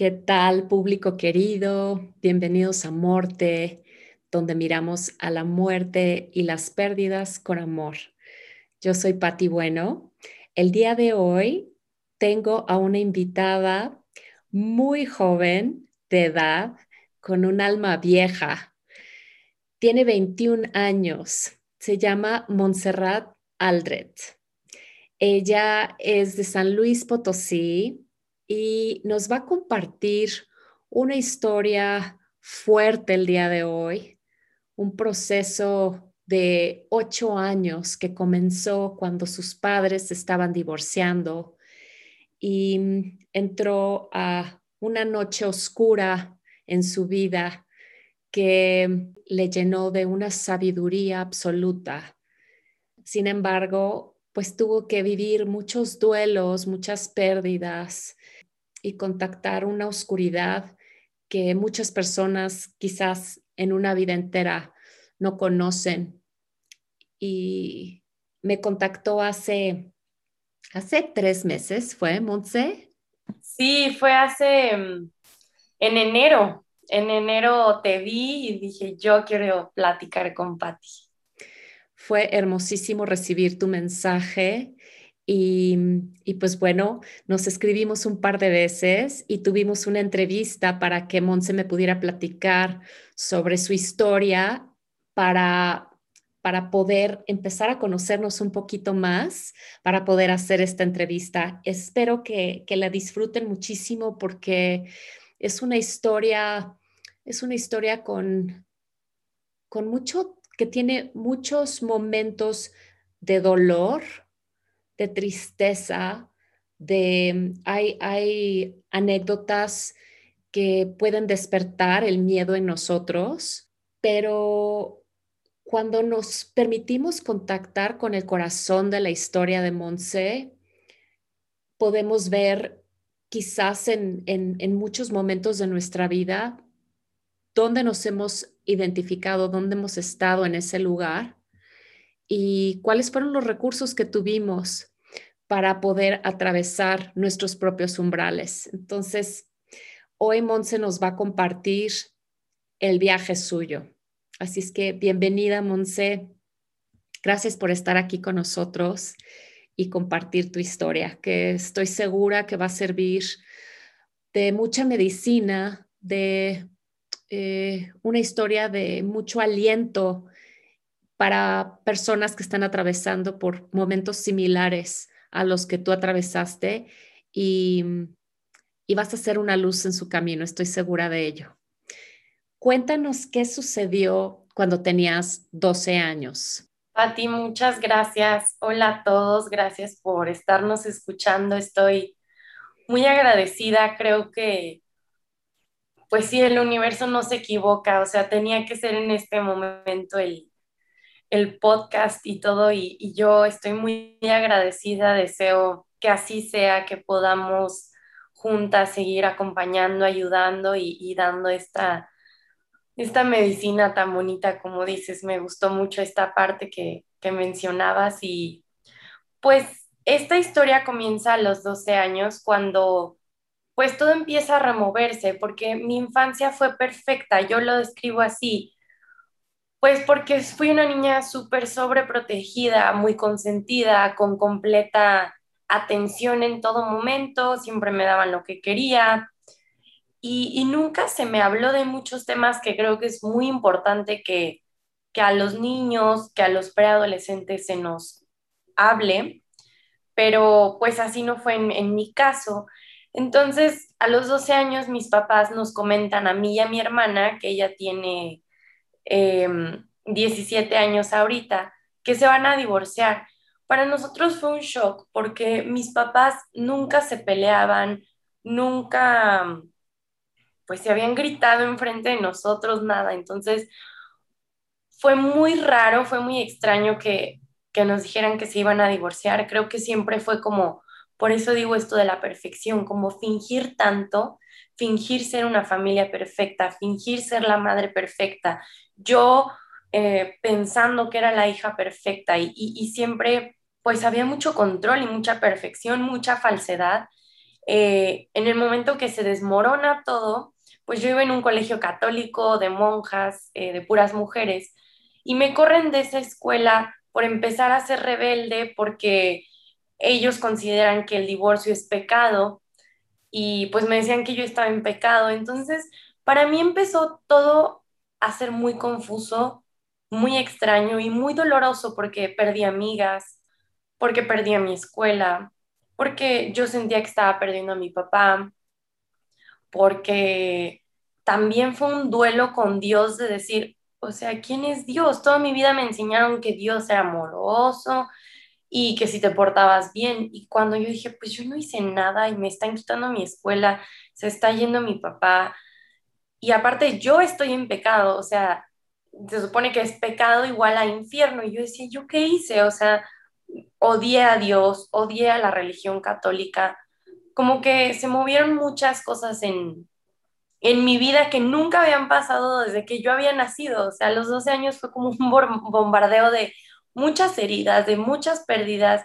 ¿Qué tal, público querido? Bienvenidos a Morte, donde miramos a la muerte y las pérdidas con amor. Yo soy Patti Bueno. El día de hoy tengo a una invitada muy joven de edad, con un alma vieja. Tiene 21 años. Se llama Montserrat Aldred. Ella es de San Luis Potosí, y nos va a compartir una historia fuerte el día de hoy, un proceso de ocho años que comenzó cuando sus padres estaban divorciando y entró a una noche oscura en su vida que le llenó de una sabiduría absoluta. Sin embargo, pues tuvo que vivir muchos duelos, muchas pérdidas, y contactar una oscuridad que muchas personas quizás en una vida entera no conocen. Y me contactó hace, hace tres meses, ¿fue, Montse? Sí, fue hace, mm, en enero. En enero te vi y dije, yo quiero platicar con Patti. Fue hermosísimo recibir tu mensaje y, pues bueno, nos escribimos un par de veces y tuvimos una entrevista para que Monse me pudiera platicar sobre su historia para, para poder empezar a conocernos un poquito más, para poder hacer esta entrevista. Espero que, que la disfruten muchísimo porque es una historia, es una historia con, con mucho, que tiene muchos momentos de dolor, de tristeza, de hay, hay anécdotas que pueden despertar el miedo en nosotros, pero cuando nos permitimos contactar con el corazón de la historia de Monse, podemos ver quizás en, en, en, muchos momentos de nuestra vida dónde nos hemos identificado, dónde hemos estado en ese lugar y cuáles fueron los recursos que tuvimos para poder atravesar nuestros propios umbrales. Entonces, hoy Monse nos va a compartir el viaje suyo. Así es que bienvenida, Monse. Gracias por estar aquí con nosotros y compartir tu historia, que estoy segura que va a servir de mucha medicina, de eh, una historia de mucho aliento para personas que están atravesando por momentos similares a los que tú atravesaste y, y vas a ser una luz en su camino, estoy segura de ello. Cuéntanos qué sucedió cuando tenías 12 años. ti muchas gracias. Hola a todos, gracias por estarnos escuchando. Estoy muy agradecida. Creo que, pues sí, el universo no se equivoca. O sea, tenía que ser en este momento el, el podcast y todo, y, yo estoy muy agradecida, deseo que así sea, que podamos juntas seguir acompañando, ayudando y, dando esta, esta medicina tan bonita, como dices, me gustó mucho esta parte que, que mencionabas y pues esta historia comienza a los 12 años cuando pues todo empieza a removerse porque mi infancia fue perfecta, yo lo describo así, pues porque fui una niña súper sobreprotegida, muy consentida, con completa atención en todo momento, siempre me daban lo que quería y, nunca se me habló de muchos temas que creo que es muy importante que, que a los niños, que a los preadolescentes se nos hable, pero pues así no fue en, mi caso. Entonces, a los 12 años mis papás nos comentan a mí y a mi hermana, que ella tiene 17 em, años ahorita, que se van a divorciar. Para nosotros fue un shock porque mis papás nunca se peleaban, nunca pues se habían gritado enfrente de nosotros, nada. Entonces fue muy raro, fue muy extraño que, que nos dijeran que se iban a divorciar. Creo que siempre fue como, por eso digo esto de la perfección, como fingir tanto, fingir ser una familia perfecta, fingir ser la madre perfecta, yo eh, pensando que era la hija perfecta y, siempre pues había mucho control y mucha perfección, mucha falsedad. Eh, en el momento que se desmorona todo, pues yo iba en un colegio católico de monjas, eh, de puras mujeres, y me corren de esa escuela por empezar a ser rebelde porque ellos consideran que el divorcio es pecado y pues me decían que yo estaba en pecado. Entonces, para mí empezó todo a ser muy confuso, muy extraño y muy doloroso porque perdí amigas, porque perdí a mi escuela, porque yo sentía que estaba perdiendo a mi papá, porque también fue un duelo con Dios de decir, o sea, ¿quién es Dios? Toda mi vida me enseñaron que Dios era amoroso y que si te portabas bien. Y cuando yo dije, pues yo no hice nada y me están quitando mi escuela, se está yendo mi papá. Y aparte yo estoy en pecado, o sea, se supone que es pecado igual a infierno. Y yo decía, ¿yo qué hice? O sea, odié a Dios, odié a la religión católica. Como que se movieron muchas cosas en, en mi vida que nunca habían pasado desde que yo había nacido. O sea, a los 12 años fue como un bombardeo de muchas heridas, de muchas pérdidas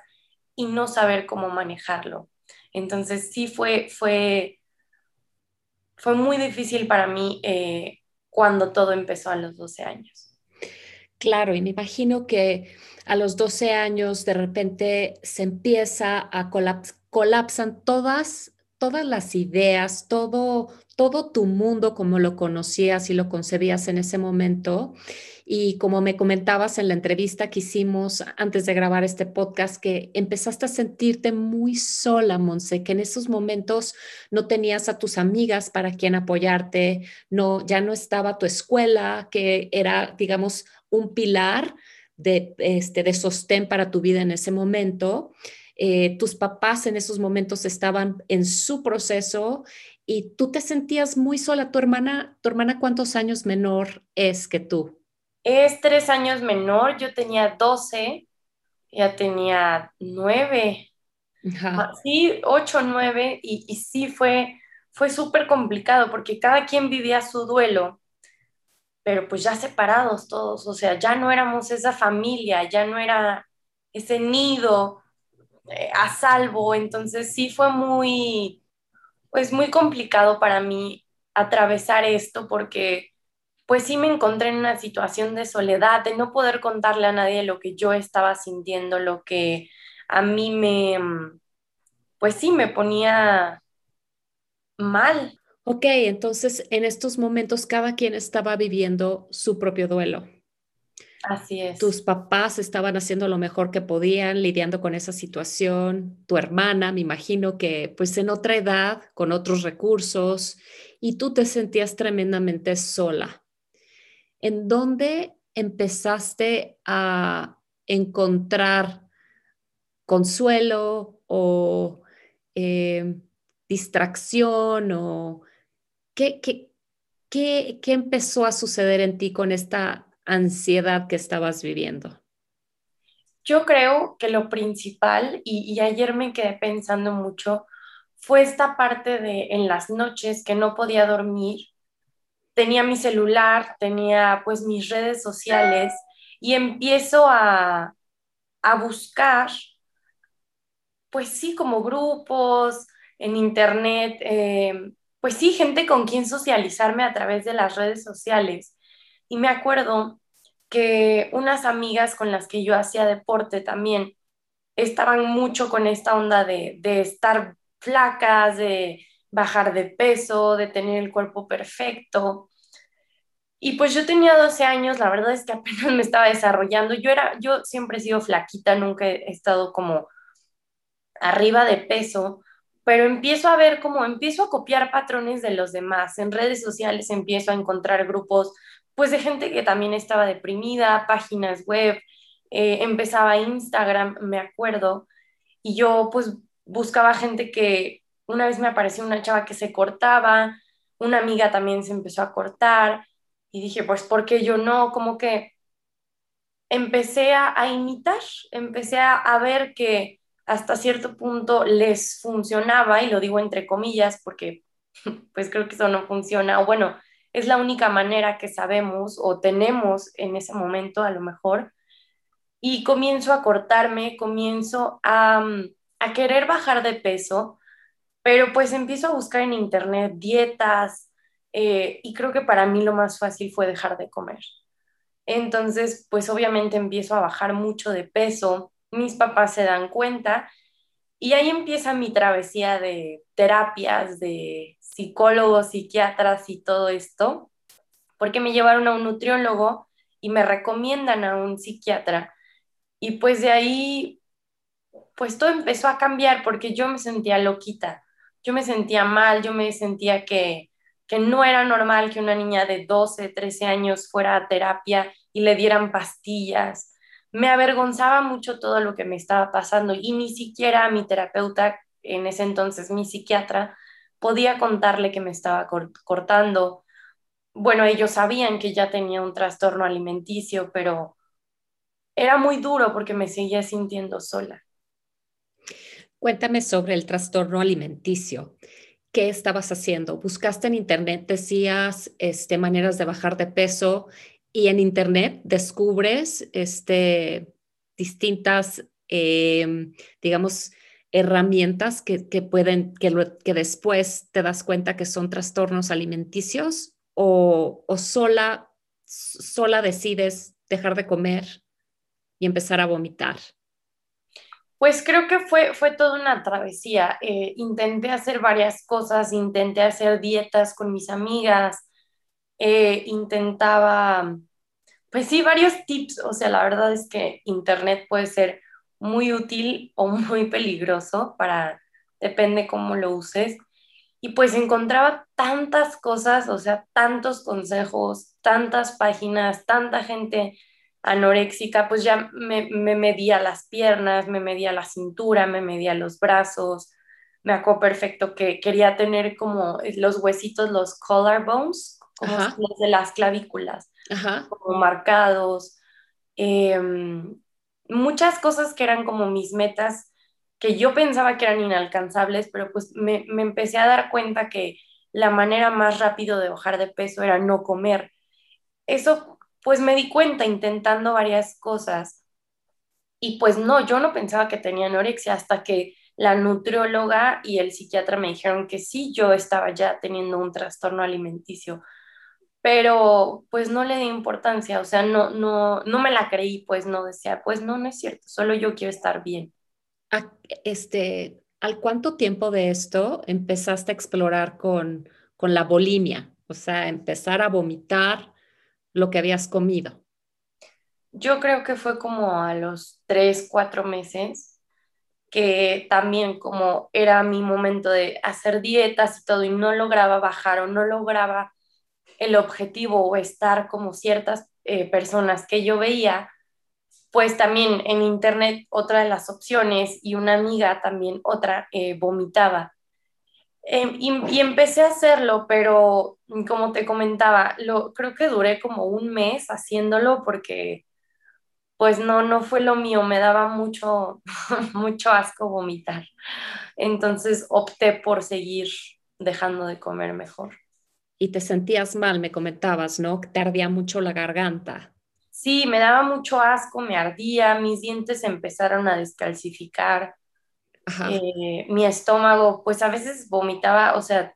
y no saber cómo manejarlo. Entonces sí fue, fue, fue muy difícil para mí eh, cuando todo empezó a los 12 años. Claro, y me imagino que a los 12 años de repente se empieza a colapsar, colapsan todas todas las ideas, todo, todo tu mundo como lo conocías y lo concebías en ese momento. Y como me comentabas en la entrevista que hicimos antes de grabar este podcast, que empezaste a sentirte muy sola, Monse, que en esos momentos no tenías a tus amigas para quien apoyarte, no, ya no estaba tu escuela, que era, digamos, un pilar de, este, de sostén para tu vida en ese momento. Eh, tus papás en esos momentos estaban en su proceso y tú te sentías muy sola. ¿Tu hermana, tu hermana cuántos años menor es que tú? Es tres años menor, yo tenía 12, ya tenía nueve, ah, sí, ocho, nueve, y, y sí fue, fue súper complicado porque cada quien vivía su duelo, pero pues ya separados todos, o sea, ya no éramos esa familia, ya no era ese nido eh, a salvo, entonces sí fue muy, pues muy complicado para mí atravesar esto porque pues sí me encontré en una situación de soledad, de no poder contarle a nadie lo que yo estaba sintiendo, lo que a mí me, pues sí, me ponía mal. Ok, entonces en estos momentos cada quien estaba viviendo su propio duelo. Así es. Tus papás estaban haciendo lo mejor que podían, lidiando con esa situación. Tu hermana, me imagino que pues en otra edad, con otros recursos, y tú te sentías tremendamente sola. ¿En dónde empezaste a encontrar consuelo o eh, distracción o qué, qué, qué, qué empezó a suceder en ti con esta ansiedad que estabas viviendo? Yo creo que lo principal, y, ayer me quedé pensando mucho, fue esta parte de en las noches que no podía dormir, tenía mi celular, tenía pues mis redes sociales y empiezo a, a buscar, pues sí, como grupos en internet, eh, pues sí, gente con quien socializarme a través de las redes sociales. Y me acuerdo que unas amigas con las que yo hacía deporte también estaban mucho con esta onda de, estar flacas, de bajar de peso, de tener el cuerpo perfecto. Y pues yo tenía 12 años, la verdad es que apenas me estaba desarrollando. Yo era, yo siempre he sido flaquita, nunca he estado como arriba de peso, pero empiezo a ver como empiezo a copiar patrones de los demás. En redes sociales empiezo a encontrar grupos pues de gente que también estaba deprimida, páginas web, eh, empezaba Instagram, me acuerdo, y yo pues buscaba gente que una vez me apareció una chava que se cortaba, una amiga también se empezó a cortar, y dije, pues, ¿por qué yo no? Como que empecé a, imitar, empecé a, a ver que hasta cierto punto les funcionaba, y lo digo entre comillas porque pues creo que eso no funciona, o bueno, es la única manera que sabemos o tenemos en ese momento a lo mejor. Y comienzo a cortarme, comienzo a, mm, a querer bajar de peso, Pero pues empiezo a buscar en internet dietas eh, y creo que para mí lo más fácil fue dejar de comer. Entonces, pues obviamente empiezo a bajar mucho de peso, mis papás se dan cuenta y ahí empieza mi travesía de terapias, de psicólogos, psiquiatras y todo esto, porque me llevaron a un nutriólogo y me recomiendan a un psiquiatra. Y pues de ahí, pues todo empezó a cambiar porque yo me sentía loquita, yo me sentía mal, yo me sentía que, que no era normal que una niña de 12, 13 años fuera a terapia y le dieran pastillas me avergonzaba mucho todo lo que me estaba pasando y ni siquiera mi terapeuta, en ese entonces mi psiquiatra, podía contarle que me estaba cortando. Bueno, ellos sabían que ya tenía un trastorno alimenticio, pero era muy duro porque me seguía sintiendo sola. Cuéntame sobre el trastorno alimenticio. ¿Qué estabas haciendo? ¿Buscaste en internet, decías, este, maneras de bajar de peso y en Internet descubres este, distintas, em, digamos, herramientas que, pueden, que, después te das cuenta que son trastornos alimenticios o, o sola, sola decides dejar de comer y empezar a vomitar? Pues creo que fue, fue toda una travesía. Eh, intenté hacer varias cosas, intenté hacer dietas con mis amigas, eh, intentaba, pues sí, varios tips, o sea, la verdad es que Internet puede ser muy útil o muy peligroso para, depende cómo lo uses. Y pues encontraba tantas cosas, o sea, tantos consejos, tantas páginas, tanta gente anoréxica, pues ya me, me medía las piernas, me medía la cintura, me medía los brazos, me acuerdo perfecto que quería tener como los huesitos, los collarbones, como los de las clavículas, como marcados. Em, muchas cosas que eran como mis metas que yo pensaba que eran inalcanzables, pero pues me, me empecé a dar cuenta que la manera más rápido de bajar de peso era no comer. Eso pues me di cuenta intentando varias cosas y pues no, yo no pensaba que tenía anorexia hasta que la nutrióloga y el psiquiatra me dijeron que sí, yo estaba ya teniendo un trastorno alimenticio pero pues no le di importancia, o sea, no, no, no me la creí, pues no decía, pues no, no es cierto, solo yo quiero estar bien. Este, ¿Al cuánto tiempo de esto empezaste a explorar con, con la bulimia? O sea, empezar a vomitar lo que habías comido. Yo creo que fue como a los tres, cuatro meses, que también como era mi momento de hacer dietas y todo, y no lograba bajar o no lograba el objetivo o estar como ciertas eh, personas que yo veía, pues también en internet otra de las opciones y una amiga también otra eh, vomitaba. Em, y, empecé a hacerlo, pero como te comentaba, lo, creo que duré como un mes haciéndolo porque pues no, no fue lo mío, me daba mucho, mucho asco vomitar. Entonces opté por seguir dejando de comer mejor y te sentías mal, me comentabas, ¿no? Te ardía mucho la garganta. Sí, me daba mucho asco, me ardía, mis dientes empezaron a descalcificar, eh, mi estómago, pues a veces vomitaba, o sea,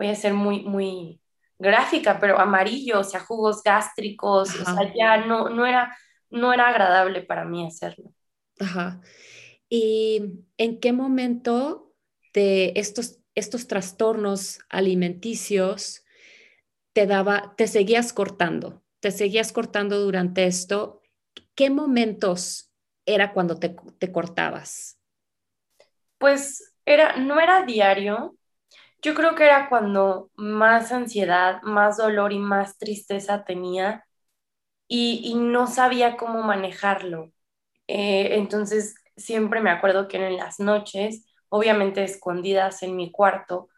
voy a ser muy, muy gráfica, pero amarillo, o sea, jugos gástricos, o sea, ya no, no, era, no era agradable para mí hacerlo. Ajá. ¿Y en qué momento de estos, estos trastornos alimenticios te daba, te seguías cortando, te seguías cortando durante esto. ¿Qué momentos era cuando te, te cortabas? Pues era, no era diario. Yo creo que era cuando más ansiedad, más dolor y más tristeza tenía y, no sabía cómo manejarlo. Eh, entonces siempre me acuerdo que en las noches, obviamente escondidas en mi cuarto,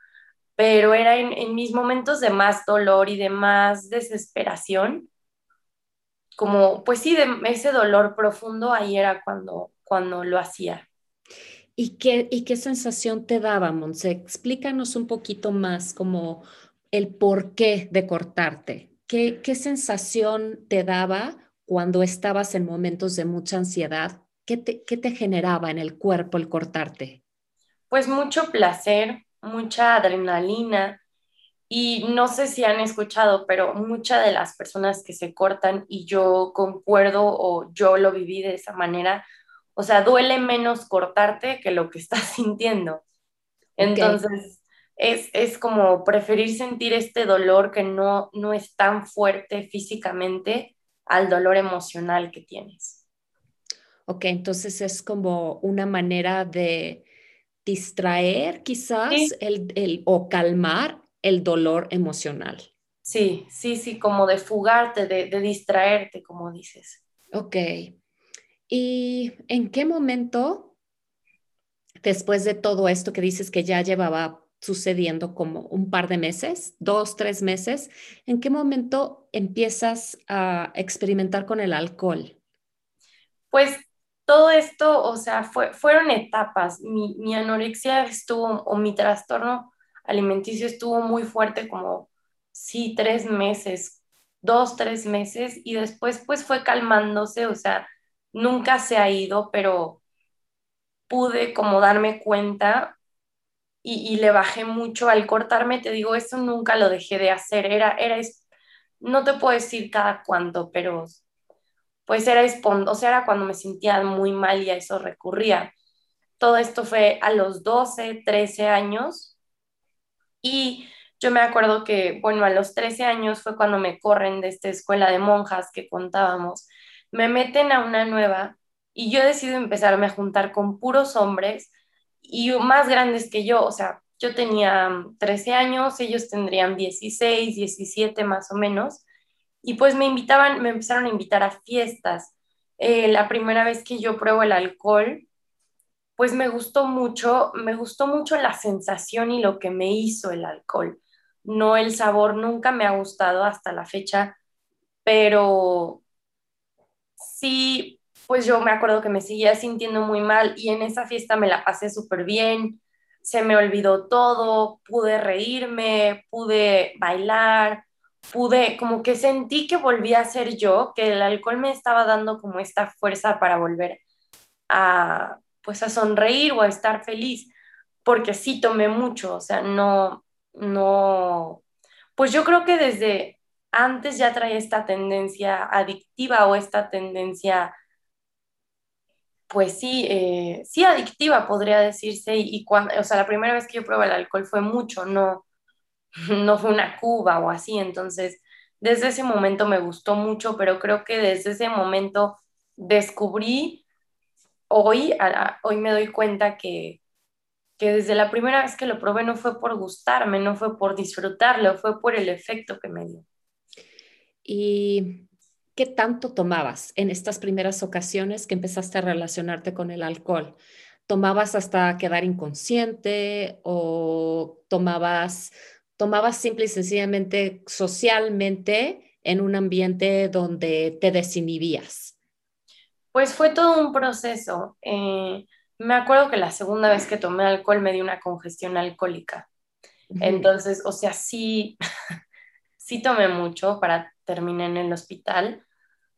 pero era en, mis momentos de más dolor y de más desesperación, como, pues sí, de ese dolor profundo, ahí era cuando, cuando lo hacía. ¿Y qué, ¿Y qué sensación te daba, Monse? Explícanos un poquito más como el porqué de cortarte. ¿Qué, ¿Qué sensación te daba cuando estabas en momentos de mucha ansiedad? ¿Qué te, ¿Qué te generaba en el cuerpo el cortarte? Pues mucho placer, mucha adrenalina y no sé si han escuchado, pero muchas de las personas que se cortan y yo concuerdo o yo lo viví de esa manera, o sea, duele menos cortarte que lo que estás sintiendo. Entonces, es, es, como preferir sentir este dolor que no, no es tan fuerte físicamente al dolor emocional que tienes. Ok, entonces es como una manera de distraer quizás el, el, o calmar el dolor emocional. Sí, sí, sí, como de fugarte, de, de distraerte, como dices. Ok. ¿Y en qué momento, después de todo esto que dices que ya llevaba sucediendo como un par de meses, dos, tres meses, ¿en qué momento empiezas a experimentar con el alcohol? Pues todo esto, o sea, fue, fueron etapas. Mi, mi anorexia estuvo, o mi trastorno alimenticio estuvo muy fuerte como, sí, tres meses, dos, tres meses, y después pues fue calmándose, o sea, nunca se ha ido, pero pude como darme cuenta y, le bajé mucho al cortarme, te digo, eso nunca lo dejé de hacer, era, era, no te puedo decir cada cuánto, pero pues era o sea, era cuando me sentía muy mal y a eso recurría. Todo esto fue a los 12, 13 años. Y yo me acuerdo que, bueno, a los 13 años fue cuando me corren de esta escuela de monjas que contábamos me meten a una nueva y yo decido empezarme a juntar con puros hombres y más grandes que yo, o sea, yo tenía 13 años, ellos tendrían 16, 17 más o menos, y pues me invitaban, me empezaron a invitar a fiestas. Eh, la primera vez que yo pruebo el alcohol, pues me gustó mucho, me gustó mucho la sensación y lo que me hizo el alcohol. No el sabor, nunca me ha gustado hasta la fecha, pero sí, pues yo me acuerdo que me seguía sintiendo muy mal y en esa fiesta me la pasé súper bien, se me olvidó todo, pude reírme, pude bailar, pude, como que sentí que volví a ser yo, que el alcohol me estaba dando como esta fuerza para volver a, pues a sonreír o a estar feliz, porque sí tomé mucho, o sea, no, no, pues yo creo que desde antes ya traía esta tendencia adictiva o esta tendencia, pues sí, eh, sí adictiva podría decirse, y, cuando, o sea, la primera vez que yo probé el alcohol fue mucho, no, no fue una cuba o así, entonces desde ese momento me gustó mucho, pero creo que desde ese momento descubrí, hoy, hoy me doy cuenta que, que desde la primera vez que lo probé no fue por gustarme, no fue por disfrutarlo, fue por el efecto que me dio. ¿Y qué tanto tomabas en estas primeras ocasiones que empezaste a relacionarte con el alcohol? ¿Tomabas hasta quedar inconsciente o tomabas, tomabas simple y sencillamente socialmente en un ambiente donde te desinhibías? Pues fue todo un proceso. Eh, me acuerdo que la segunda vez que tomé alcohol me dio una congestión alcohólica. Entonces, o sea, sí, sí tomé mucho para terminar en el hospital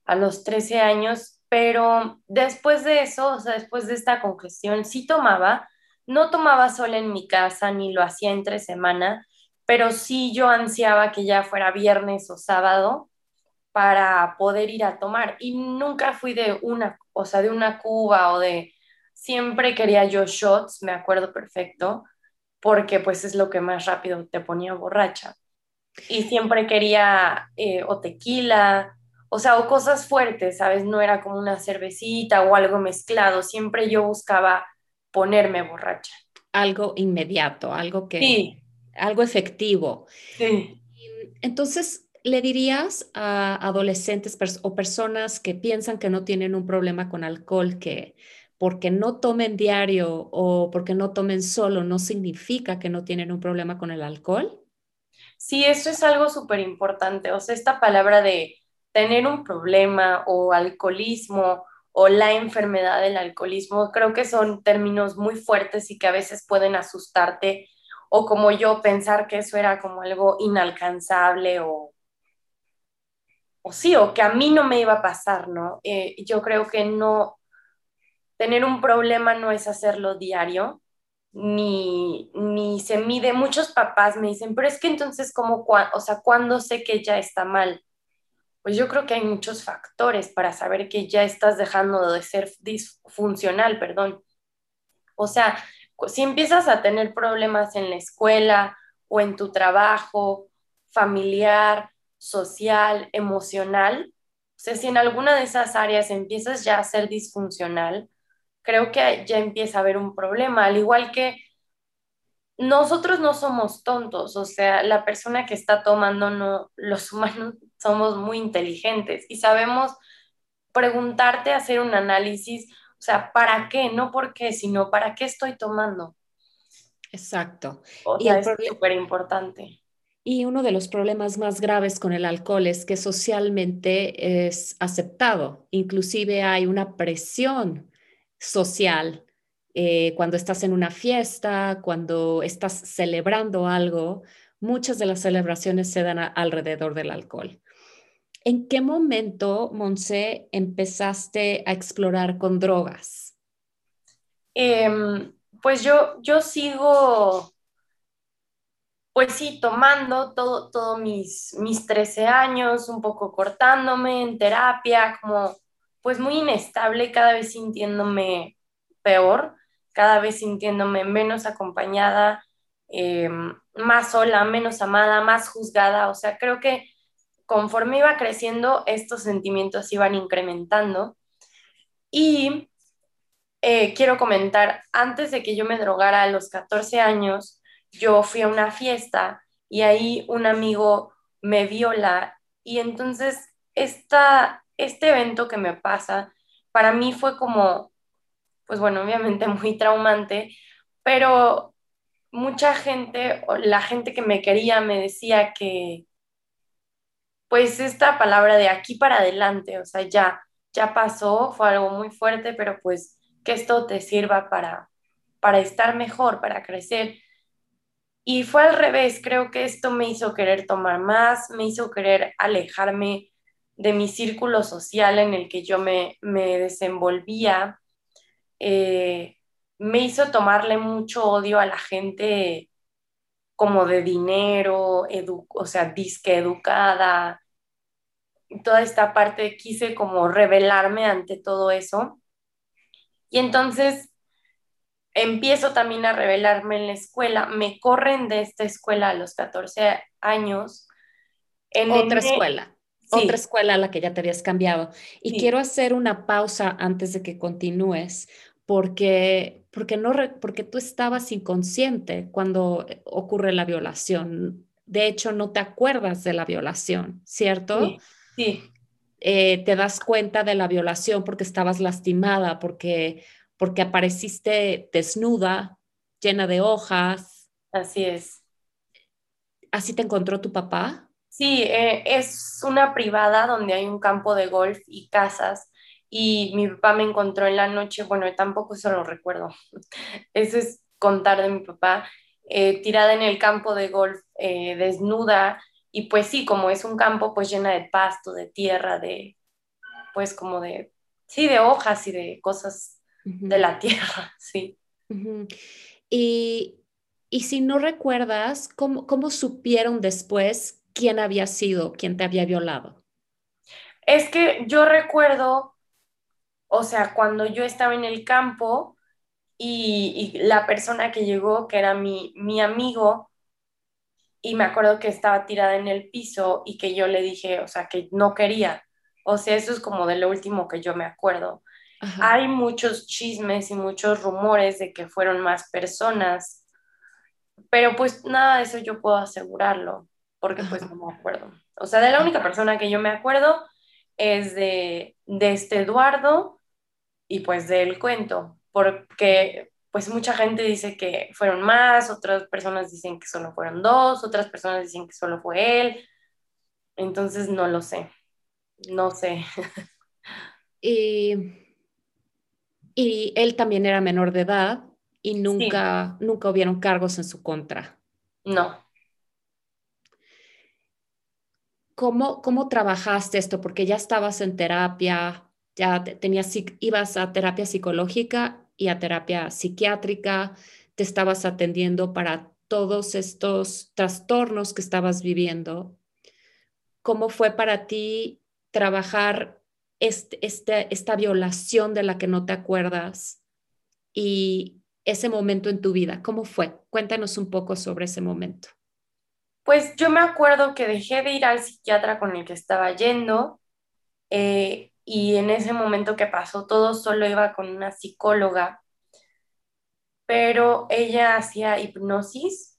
a los 13 años, pero después de eso, o sea, después de esta congestión, sí tomaba, no tomaba sola en mi casa ni lo hacía entre semana, pero sí yo ansiaba que ya fuera viernes o sábado para poder ir a tomar. Y nunca fui de una, o sea, de una cuba o de siempre quería yo shots, me acuerdo perfecto, porque pues es lo que más rápido te ponía borracha y siempre quería eh, o tequila, o sea, o cosas fuertes, ¿sabes? No era como una cervecita o algo mezclado, siempre yo buscaba ponerme borracha. Algo inmediato, algo que... Sí. Algo efectivo. Sí. Entonces, ¿le dirías a adolescentes o personas que piensan que no tienen un problema con alcohol que porque no tomen diario o porque no tomen solo no significa que no tienen un problema con el alcohol? Sí, eso es algo súper importante. O sea, esta palabra de tener un problema o alcoholismo o la enfermedad del alcoholismo, creo que son términos muy fuertes y que a veces pueden asustarte o como yo pensar que eso era como algo inalcanzable o, o sí, o que a mí no me iba a pasar, ¿no? Eh, yo creo que no, tener un problema no es hacerlo diario, ni, ni se mide. Muchos papás me dicen, pero es que entonces, ¿cómo, o sea, ¿cuándo sé que ya está mal? Pues yo creo que hay muchos factores para saber que ya estás dejando de ser disfuncional, perdón. O sea, si empiezas a tener problemas en la escuela o en tu trabajo, familiar, social, emocional, o sea, si en alguna de esas áreas empiezas ya a ser disfuncional, creo que ya empieza a haber un problema, al igual que nosotros no somos tontos, o sea, la persona que está tomando, no, los humanos somos muy inteligentes y sabemos preguntarte, hacer un análisis, o sea, ¿para qué? No por qué, sino ¿para qué estoy tomando? Exacto. O sea, es súper importante. Y uno de los problemas más graves con el alcohol es que socialmente es aceptado. Inclusive hay una presión social eh, cuando estás en una fiesta, cuando estás celebrando algo. Muchas de las celebraciones se dan alrededor del alcohol. ¿En qué momento, Monse, empezaste a explorar con drogas? Em, pues yo, yo sigo pues sí, tomando todo, todo mis, mis 13 años, un poco cortándome en terapia, como pues muy inestable, cada vez sintiéndome peor, cada vez sintiéndome menos acompañada, eh, más sola, menos amada, más juzgada. O sea, creo que conforme iba creciendo, estos sentimientos iban incrementando. Y eh, quiero comentar, antes de que yo me drogara a los 14 años, yo fui a una fiesta y ahí un amigo me viola y entonces esta, este evento que me pasa, para mí fue como, pues bueno, obviamente muy traumante, pero mucha gente, la gente que me quería me decía que, pues esta palabra de aquí para adelante, o sea, ya, ya pasó, fue algo muy fuerte, pero pues que esto te sirva para, para estar mejor, para crecer. Y fue al revés, creo que esto me hizo querer tomar más, me hizo querer alejarme de mi círculo social en el que yo me, desenvolvía, eh, me hizo tomarle mucho odio a la gente como de dinero, o sea, disque educada, toda esta parte quise como revelarme ante todo eso. Y entonces empiezo también a revelarme en la escuela, me corren de esta escuela a los 14 años. En otra escuela, otra escuela a la que ya te habías cambiado. Y quiero hacer una pausa antes de que continúes, porque, porque, no, porque tú estabas inconsciente cuando ocurre la violación. De hecho, no te acuerdas de la violación, ¿cierto? Sí. Eh, te das cuenta de la violación porque estabas lastimada, porque porque apareciste desnuda, llena de hojas. Así es. ¿Así te encontró tu papá? Sí, eh, es una privada donde hay un campo de golf y casas y mi papá me encontró en la noche, bueno, tampoco eso lo recuerdo, eso es contar de mi papá, eh, tirada en el campo de golf, eh, desnuda, y pues sí, como es un campo pues llena de pasto, de tierra, de, pues como de, sí, de hojas y de cosas de la tierra, sí. y, si no recuerdas, ¿cómo, ¿cómo supieron después quién había sido, quién te había violado? Es que yo recuerdo, o sea, cuando yo estaba en el campo y, y la persona que llegó, que era mi, mi, amigo, y me acuerdo que estaba tirada en el piso y que yo le dije, o sea, que no quería. O sea, eso es como de lo último que yo me acuerdo. Hay muchos chismes y muchos rumores de que fueron más personas, pero pues nada de eso yo puedo asegurarlo, porque pues no me acuerdo. O sea, de la única persona que yo me acuerdo es de, de este Eduardo y pues del cuento, porque pues mucha gente dice que fueron más, otras personas dicen que solo fueron dos, otras personas dicen que solo fue él, entonces no lo sé, no sé. Y y él también era menor de edad y nunca, nunca hubieron cargos en su contra. No. ¿Cómo, ¿Cómo trabajaste esto? Porque ya estabas en terapia, ya tenías, ibas a terapia psicológica y a terapia psiquiátrica, te estabas atendiendo para todos estos trastornos que estabas viviendo. ¿Cómo fue para ti trabajar este, esta violación de la que no te acuerdas y ese momento en tu vida? ¿Cómo fue? Cuéntanos un poco sobre ese momento. Pues yo me acuerdo que dejé de ir al psiquiatra con el que estaba yendo eh, y en ese momento que pasó todo solo iba con una psicóloga, pero ella hacía hipnosis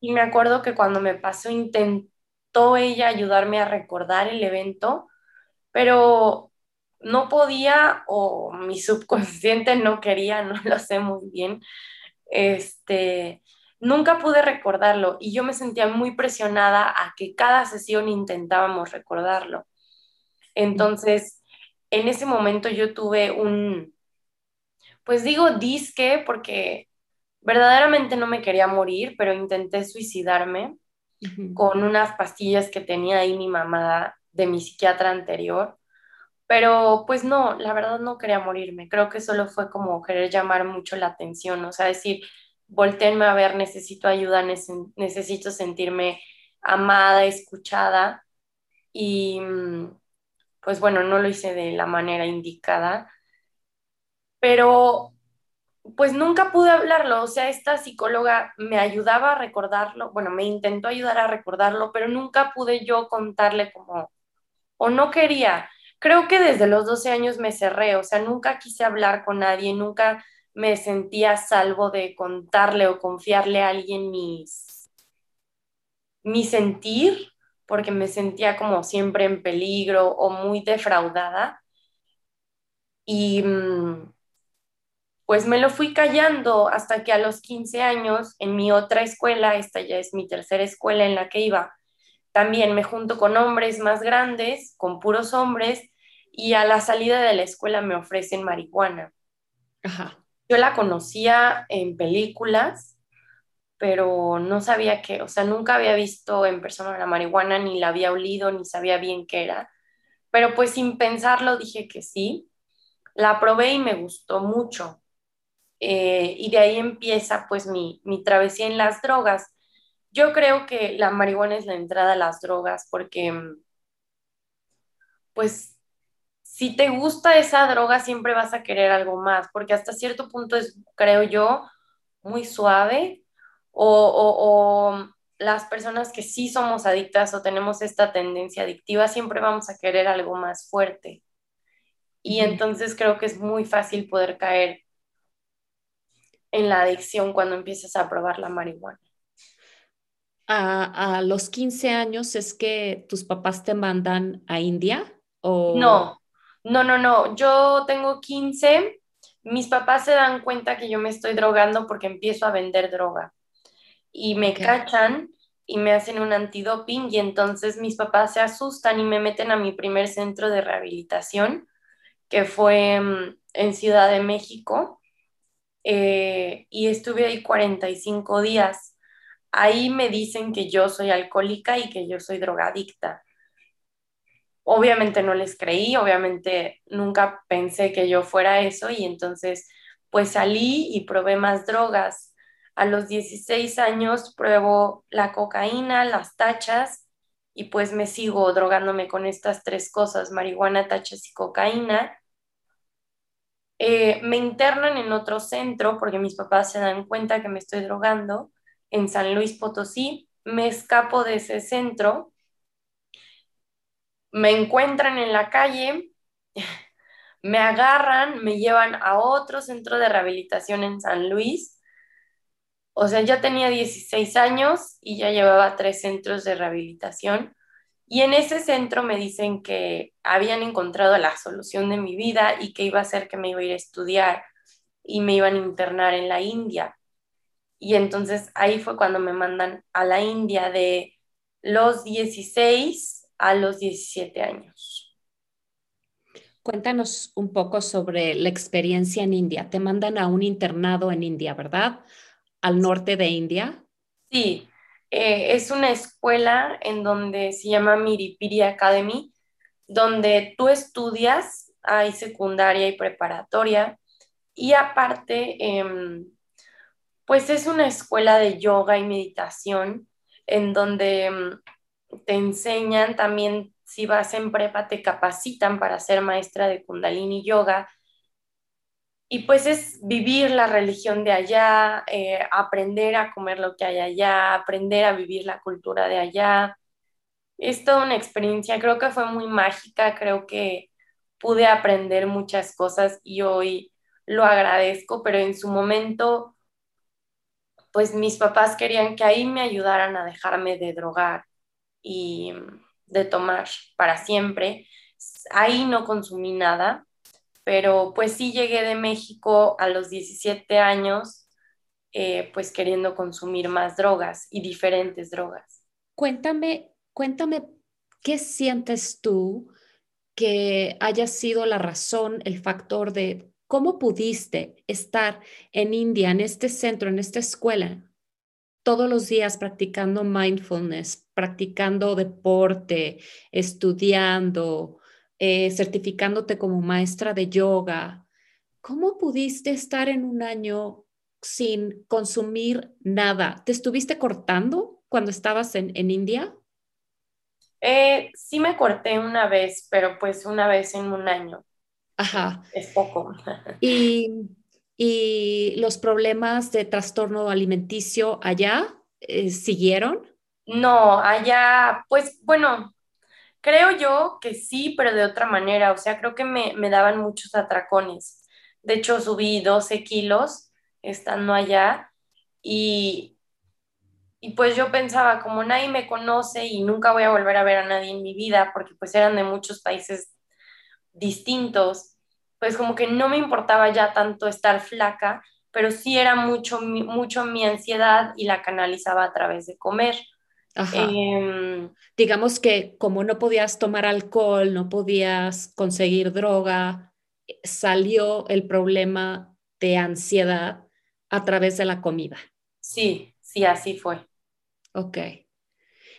y me acuerdo que cuando me pasó intentó ella ayudarme a recordar el evento, pero no podía o mi subconsciente no quería, no lo sé muy bien. Este, nunca pude recordarlo y yo me sentía muy presionada a que cada sesión intentábamos recordarlo. Entonces, en ese momento yo tuve un, pues digo disque porque verdaderamente no me quería morir, pero intenté suicidarme con unas pastillas que tenía ahí mi mamá de mi psiquiatra anterior. Pero pues no, la verdad no quería morirme. Creo que solo fue como querer llamar mucho la atención, o sea, decir, volteenme a ver, necesito ayuda, necesito sentirme amada, escuchada. Y pues bueno, no lo hice de la manera indicada, pero pues nunca pude hablarlo, o sea, esta psicóloga me ayudaba a recordarlo, bueno, me intentó ayudar a recordarlo, pero nunca pude yo contarle como, o no quería. Creo que desde los 12 años me cerré, o sea, nunca quise hablar con nadie, nunca me sentía salvo de contarle o confiarle a alguien mis, mi sentir, porque me sentía como siempre en peligro o muy defraudada. Y mm, pues me lo fui callando hasta que a los 15 años, en mi otra escuela, esta ya es mi tercera escuela en la que iba, también me junto con hombres más grandes, con puros hombres, y a la salida de la escuela me ofrecen marihuana. Yo la conocía en películas, pero no sabía qué, o sea, nunca había visto en persona la marihuana, ni la había olido, ni sabía bien qué era. Pero pues sin pensarlo dije que sí. La probé y me gustó mucho. Eh, y de ahí empieza pues mi, mi travesía en las drogas. Yo creo que la marihuana es la entrada a las drogas porque pues si te gusta esa droga siempre vas a querer algo más, porque hasta cierto punto es, creo yo, muy suave o, las personas que sí somos adictas o tenemos esta tendencia adictiva, siempre vamos a querer algo más fuerte. Y entonces creo que es muy fácil poder caer en la adicción cuando empiezas a probar la marihuana. A, los 15 años es que tus papás te mandan a India o no, no, no, no. Yo tengo 15. Mis papás se dan cuenta que yo me estoy drogando porque empiezo a vender droga y me cachan y me hacen un antidoping y entonces mis papás se asustan y me meten a mi primer centro de rehabilitación que fue mm, en Ciudad de México eh, y estuve ahí 45 días. Ahí me dicen que yo soy alcohólica y que yo soy drogadicta. Obviamente no les creí, obviamente nunca pensé que yo fuera eso y entonces pues salí y probé más drogas a los 16 años pruebo la cocaína, las tachas y pues me sigo drogándome con estas tres cosas, marihuana, tachas y cocaína. Eh, me internan en otro centro porque mis papás se dan cuenta que me estoy drogando en San Luis Potosí. Me escapo de ese centro. Me encuentran en la calle, me agarran, me llevan a otro centro de rehabilitación en San Luis o sea, ya tenía 16 años y ya llevaba tres centros de rehabilitación. Y en ese centro me dicen que habían encontrado la solución de mi vida y que iba a ser que me iba a ir a estudiar y me iban a internar en la India. Y entonces ahí fue cuando me mandan a la India de los 16 a los 17 años. Cuéntanos un poco sobre la experiencia en India. Te mandan a un internado en India, ¿verdad? al norte de India? Sí, eh, es una escuela en donde se llama Miripiri Academy, donde tú estudias, hay secundaria y preparatoria, y aparte, em, Pues es una escuela de yoga y meditación en donde mm, te enseñan también, si vas en prepa, te capacitan para ser maestra de kundalini yoga. Y pues es vivir la religión de allá, eh, aprender a comer lo que hay allá, aprender a vivir la cultura de allá. Es toda una experiencia, creo que fue muy mágica, creo que pude aprender muchas cosas y hoy lo agradezco, pero en su momento, pues mis papás querían que ahí me ayudaran a dejarme de drogar y de tomar para siempre. Ahí no consumí nada, pero pues sí llegué de México a los 17 años, eh, pues queriendo consumir más drogas y diferentes drogas. Cuéntame, cuéntame, ¿qué sientes tú que haya sido la razón, el factor de ¿Cómo pudiste estar en India, en este centro, en esta escuela, todos los días practicando mindfulness, practicando deporte, estudiando, eh, certificándote como maestra de yoga? ¿Cómo pudiste estar en un año sin consumir nada? ¿Te estuviste cortando cuando estabas en, en India? Eh, sí me corté una vez, pero pues una vez en un año. Ajá. Es poco. Y, y los problemas de trastorno alimenticio allá eh, siguieron? No, allá, pues bueno, creo yo que sí, pero de otra manera. O sea, creo que me, me daban muchos atracones. De hecho, subí 12 kilos estando allá y, y pues yo pensaba, como nadie me conoce y nunca voy a volver a ver a nadie en mi vida, porque pues eran de muchos países distintos, pues como que no me importaba ya tanto estar flaca, pero sí era mucho, mucho mi ansiedad y la canalizaba a través de comer. Em, Digamos que como no podías tomar alcohol, no podías conseguir droga, salió el problema de ansiedad a través de la comida. Sí, sí, así fue. Ok.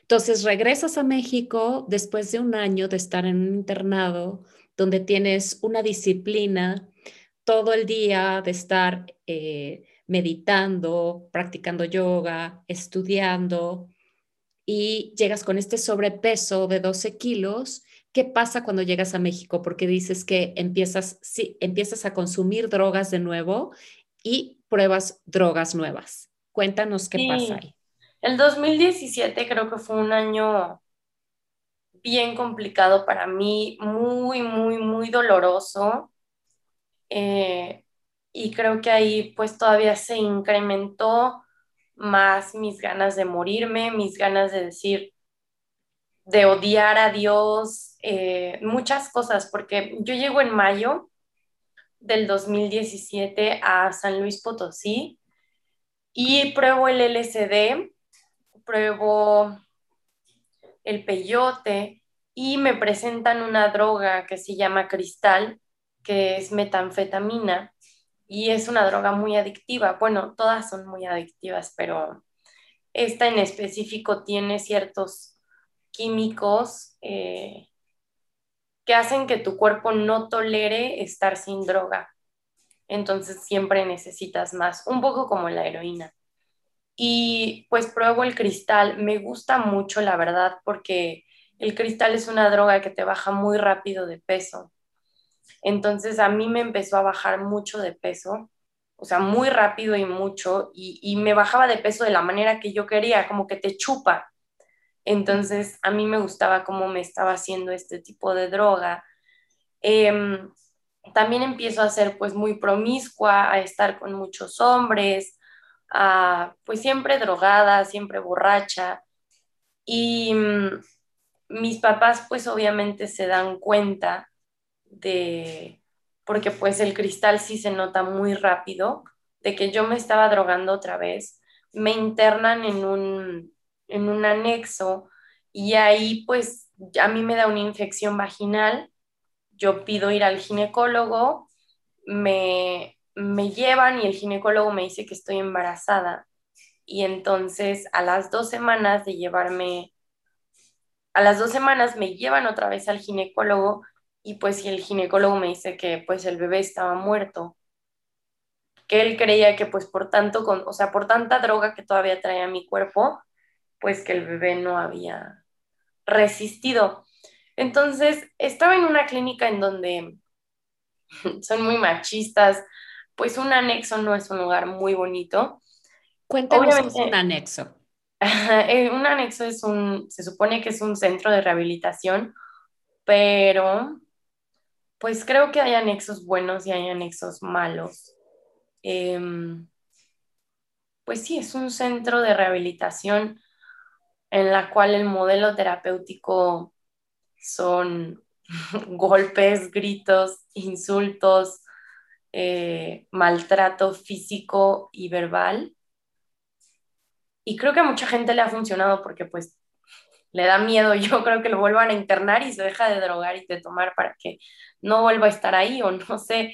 Entonces regresas a México después de un año de estar en un internado donde tienes una disciplina todo el día de estar eh, meditando, practicando yoga, estudiando y llegas con este sobrepeso de 12 kilos. ¿Qué pasa cuando llegas a México? Porque dices que empiezas, sí, empiezas a consumir drogas de nuevo y pruebas drogas nuevas. Cuéntanos qué pasa ahí. El 2017 creo que fue un año bien complicado para mí, muy, muy, muy doloroso. Eh, y creo que ahí pues todavía se incrementó más mis ganas de morirme, mis ganas de decir, de odiar a Dios, eh, muchas cosas, porque yo llego en mayo del 2017 a San Luis Potosí y pruebo el LSD, pruebo el peyote y me presentan una droga que se llama cristal, que es metanfetamina y es una droga muy adictiva. Bueno, todas son muy adictivas, pero esta en específico tiene ciertos químicos eh, que hacen que tu cuerpo no tolere estar sin droga. Entonces siempre necesitas más, un poco como la heroína. Y pues pruebo el cristal, me gusta mucho la verdad porque el cristal es una droga que te baja muy rápido de peso. Entonces a mí me empezó a bajar mucho de peso, o sea, muy rápido y mucho, y, me bajaba de peso de la manera que yo quería, como que te chupa. Entonces a mí me gustaba cómo me estaba haciendo este tipo de droga. Em, también empiezo a ser pues muy promiscua, a estar con muchos hombres, pues siempre drogada, siempre borracha. Y mm, mis papás pues obviamente se dan cuenta de, porque pues el cristal sí se nota muy rápido, de que yo me estaba drogando otra vez. Me internan en un, en un anexo y ahí pues a mí me da una infección vaginal. Yo pido ir al ginecólogo, me, me llevan y el ginecólogo me dice que estoy embarazada. Y entonces a las dos semanas de llevarme, a las dos semanas me llevan otra vez al ginecólogo y pues el ginecólogo me dice que pues el bebé estaba muerto. que él creía que pues por tanto, con, o sea, por tanta droga que todavía traía mi cuerpo, pues que el bebé no había resistido. Entonces, estaba en una clínica en donde son muy machistas, pues un anexo no es un lugar muy bonito. Cuéntanos un anexo. Eh, un anexo es un, se supone que es un centro de rehabilitación, pero pues creo que hay anexos buenos y hay anexos malos. Em, pues sí, es un centro de rehabilitación en la cual el modelo terapéutico son golpes, gritos, insultos, eh, maltrato físico y verbal. Y creo que a mucha gente le ha funcionado porque pues le da miedo, yo creo que lo vuelvan a internar y se deja de drogar y de tomar para que no vuelva a estar ahí o no sé,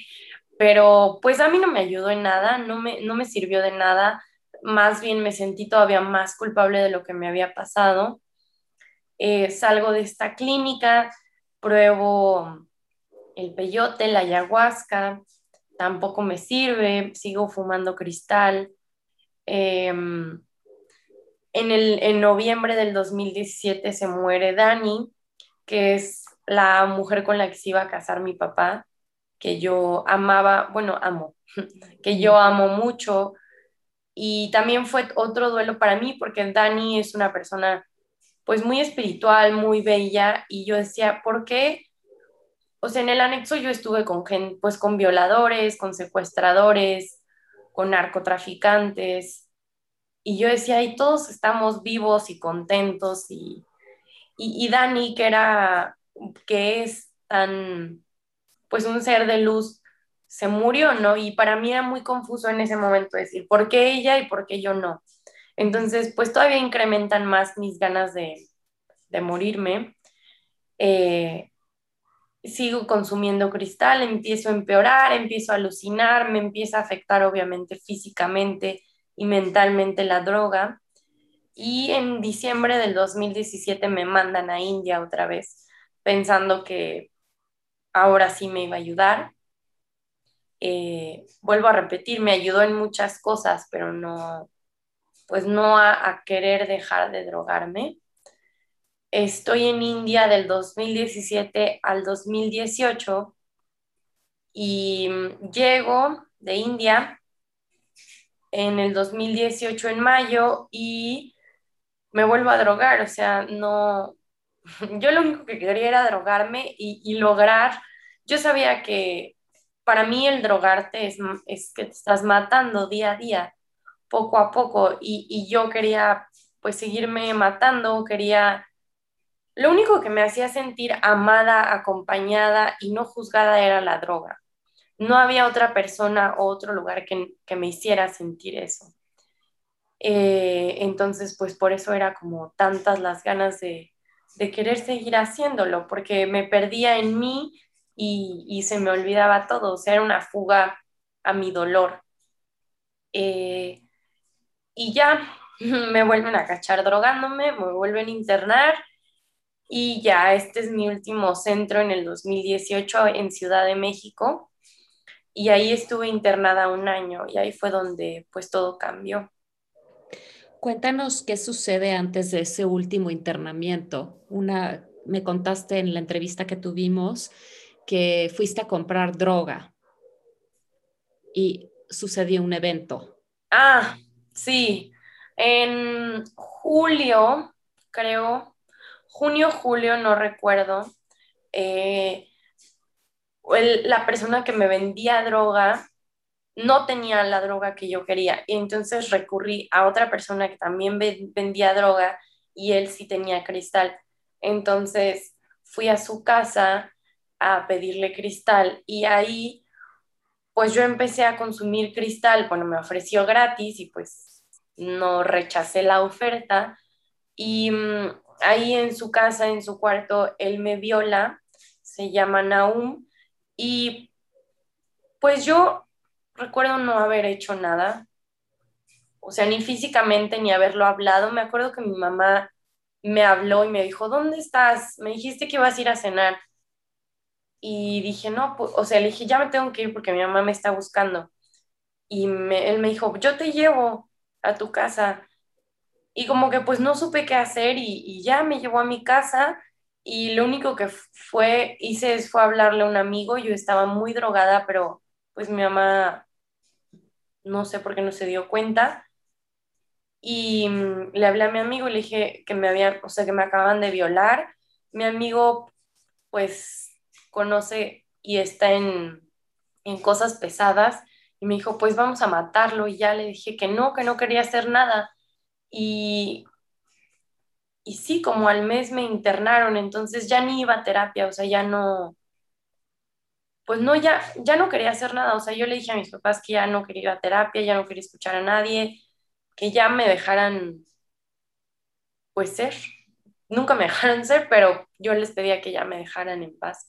pero pues a mí no me ayudó en nada, no me, no me sirvió de nada, más bien me sentí todavía más culpable de lo que me había pasado. Eh, salgo de esta clínica, pruebo el peyote, la ayahuasca, tampoco me sirve, sigo fumando cristal. Em, en, el, en noviembre del 2017 se muere Dani, que es la mujer con la que se iba a casar mi papá, que yo amaba, bueno, amo, que yo amo mucho. Y también fue otro duelo para mí porque Dani es una persona pues muy espiritual, muy bella y yo decía, ¿por qué? O sea, en el anexo yo estuve con pues con violadores, con secuestradores, con narcotraficantes y yo decía, y todos estamos vivos y contentos y, y, y Dani que era que es tan, pues un ser de luz, se murió, ¿no? Y para mí era muy confuso en ese momento decir, ¿por qué ella y por qué yo no? Entonces, pues todavía incrementan más mis ganas de, de morirme. Eh, sigo consumiendo cristal, empiezo a empeorar, empiezo a alucinar, me empieza a afectar obviamente físicamente y mentalmente la droga. Y en diciembre del 2017 me mandan a India otra vez pensando que ahora sí me iba a ayudar. Eh, vuelvo a repetir, me ayudó en muchas cosas, pero no, pues no a, querer dejar de drogarme. Estoy en India del 2017 al 2018 y llego de India en el 2018 en mayo y me vuelvo a drogar, o sea, no, yo lo único que quería era drogarme y, lograr, yo sabía que para mí el drogarte es, es, que te estás matando día a día, poco a poco, y, y yo quería pues seguirme matando, quería... Lo único que me hacía sentir amada, acompañada y no juzgada era la droga. No había otra persona o otro lugar que, que me hiciera sentir eso. Eh, entonces, pues por eso era como tantas las ganas de, de querer seguir haciéndolo, porque me perdía en mí y, se me olvidaba todo, o sea, era una fuga a mi dolor. Eh, y ya me vuelven a cachar drogándome, me vuelven a internar y ya este es mi último centro en el 2018 en Ciudad de México y ahí estuve internada un año y ahí fue donde pues todo cambió. Cuéntanos qué sucede antes de ese último internamiento. Una, me contaste en la entrevista que tuvimos que fuiste a comprar droga y sucedió un evento. Ah, sí. En julio, creo, junio, julio, no recuerdo, eh, la persona que me vendía droga no tenía la droga que yo quería. Y entonces recurrí a otra persona que también vendía droga y él sí tenía cristal. Entonces fui a su casa a pedirle cristal y ahí pues yo empecé a consumir cristal, bueno, me ofreció gratis y pues no rechacé la oferta y mm, ahí en su casa, en su cuarto, él me viola, se llama Naum y pues yo recuerdo no haber hecho nada, o sea, ni físicamente ni haberlo hablado. Me acuerdo que mi mamá me habló y me dijo, ¿dónde estás? Me dijiste que ibas a ir a cenar. Y dije, no, pues, o sea, le dije, ya me tengo que ir porque mi mamá me está buscando. y él me dijo, yo te llevo a tu casa. Y como que pues no supe qué hacer y, y ya me llevó a mi casa y lo único que fue, hice fue hablarle a un amigo, yo estaba muy drogada, pero pues mi mamá no sé por qué no se dio cuenta. Y mm, le hablé a mi amigo y le dije que me habían, o sea, que me acaban de violar. Mi amigo, pues, conoce y está en, en cosas pesadas. Y me dijo, pues vamos a matarlo. Y ya le dije que no, que no quería hacer nada. Y, y sí, como al mes me internaron, entonces ya ni iba a terapia, o sea, ya no, pues no, ya, ya no quería hacer nada. O sea, yo le dije a mis papás que ya no quería ir a terapia, ya no quería escuchar a nadie, que ya me dejaran, pues ser. Nunca me dejaran ser, pero yo les pedía que ya me dejaran en paz.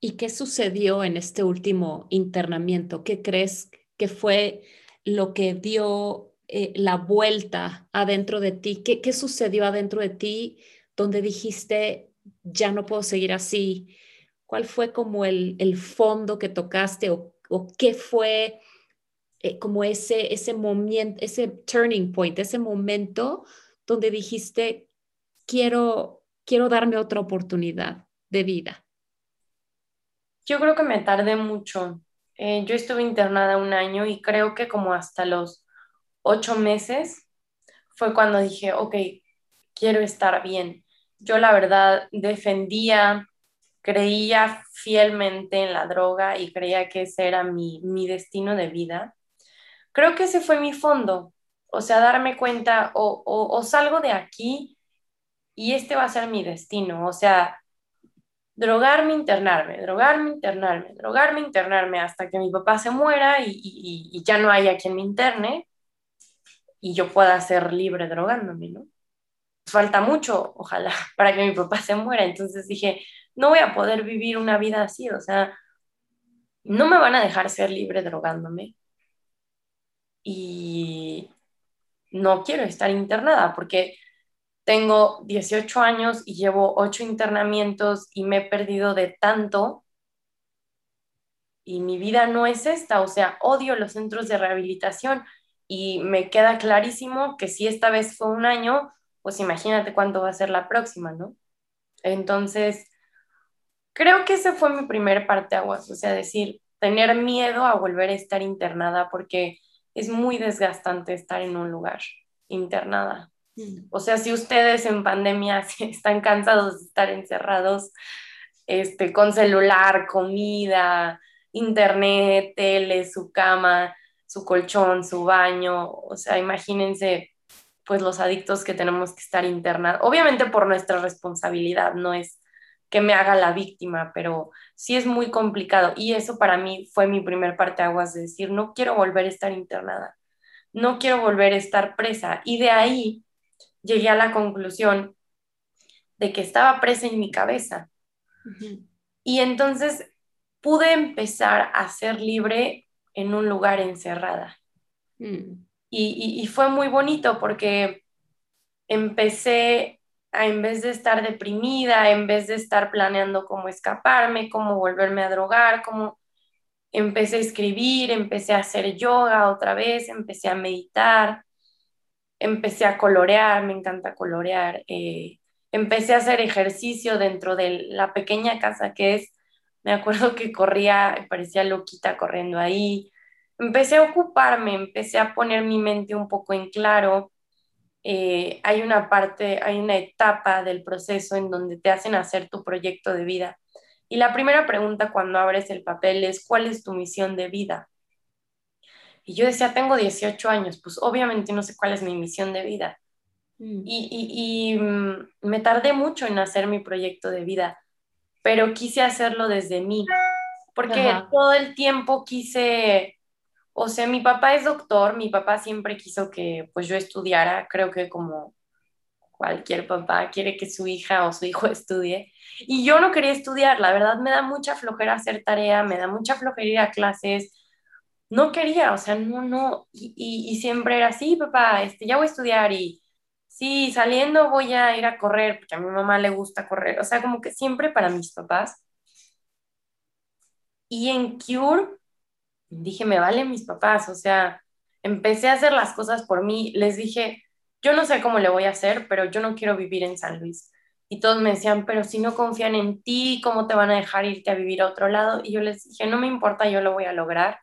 ¿Y qué sucedió en este último internamiento? ¿Qué crees que fue lo que dio eh, la vuelta adentro de ti? ¿Qué, ¿Qué sucedió adentro de ti donde dijiste, ya no puedo seguir así? ¿Cuál fue como el, el fondo que tocaste o, o qué fue eh, como ese, ese momento, ese turning point, ese momento donde dijiste, quiero, quiero darme otra oportunidad de vida? Yo creo que me tardé mucho. Eh, yo estuve internada un año y creo que como hasta los ocho meses fue cuando dije, ok, quiero estar bien. Yo la verdad defendía creía fielmente en la droga y creía que ese era mi, destino de vida. Creo que ese fue mi fondo, o sea, darme cuenta o, salgo de aquí y este va a ser mi destino, o sea, drogarme, internarme, drogarme, internarme, drogarme, internarme hasta que mi papá se muera y, y, ya no haya quien me interne y yo pueda ser libre drogándome, ¿no? Falta mucho, ojalá, para que mi papá se muera. Entonces dije, no voy a poder vivir una vida así, o sea, no me van a dejar ser libre drogándome. Y no quiero estar internada porque tengo 18 años y llevo 8 internamientos y me he perdido de tanto. Y mi vida no es esta, o sea, odio los centros de rehabilitación y me queda clarísimo que si esta vez fue un año, pues imagínate cuánto va a ser la próxima, ¿no? Entonces, creo que ese fue mi primer parteaguas, o sea, decir, tener miedo a volver a estar internada porque es muy desgastante estar en un lugar internada. Mm. O sea, si ustedes en pandemia están cansados de estar encerrados este, con celular, comida, internet, tele, su cama, su colchón, su baño, o sea, imagínense pues los adictos que tenemos que estar internados, obviamente por nuestra responsabilidad, no es que me haga la víctima, pero sí es muy complicado. Y eso para mí fue mi primer parte aguas de decir, no quiero volver a estar internada, no quiero volver a estar presa. Y de ahí llegué a la conclusión de que estaba presa en mi cabeza. Y entonces pude empezar a ser libre en un lugar encerrada. Mm. y, y fue muy bonito porque empecé en vez de estar deprimida, en vez de estar planeando cómo escaparme, cómo volverme a drogar, cómo empecé a escribir, empecé a hacer yoga otra vez, empecé a meditar, empecé a colorear, me encanta colorear, eh, empecé a hacer ejercicio dentro de la pequeña casa que es, me acuerdo que corría, parecía loquita corriendo ahí, empecé a ocuparme, empecé a poner mi mente un poco en claro eh, hay una parte, hay una etapa del proceso en donde te hacen hacer tu proyecto de vida. Y la primera pregunta cuando abres el papel es, ¿cuál es tu misión de vida? Y yo decía, tengo 18 años, pues obviamente no sé cuál es mi misión de vida. Mm. Y, mm, me tardé mucho en hacer mi proyecto de vida, pero quise hacerlo desde mí, porque todo el tiempo quise o sea, mi papá es doctor, mi papá siempre quiso que pues yo estudiara, creo que como cualquier papá quiere que su hija o su hijo estudie. Y yo no quería estudiar, la verdad me da mucha flojera hacer tarea, me da mucha flojera ir a clases. No quería, o sea, no, no. Y, siempre era así, papá, este, ya voy a estudiar y sí, saliendo voy a ir a correr, porque a mi mamá le gusta correr. O sea, como que siempre para mis papás. Y en Cure dije, me valen mis papás, o sea, empecé a hacer las cosas por mí, les dije, yo no sé cómo le voy a hacer, pero yo no quiero vivir en San Luis. Y todos me decían, pero si no confían en ti, ¿cómo te van a dejar irte a vivir a otro lado? Y yo les dije, no me importa, yo lo voy a lograr.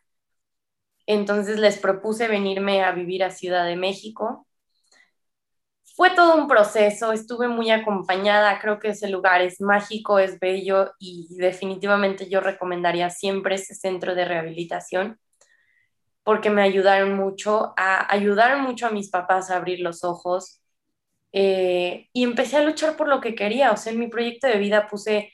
Entonces les propuse venirme a vivir a Ciudad de México. Fue todo un proceso, estuve muy acompañada, creo que ese lugar es mágico, es bello y definitivamente yo recomendaría siempre ese centro de rehabilitación porque me ayudaron mucho a ayudar mucho a mis papás a abrir los ojos eh, y empecé a luchar por lo que quería. O sea, en mi proyecto de vida puse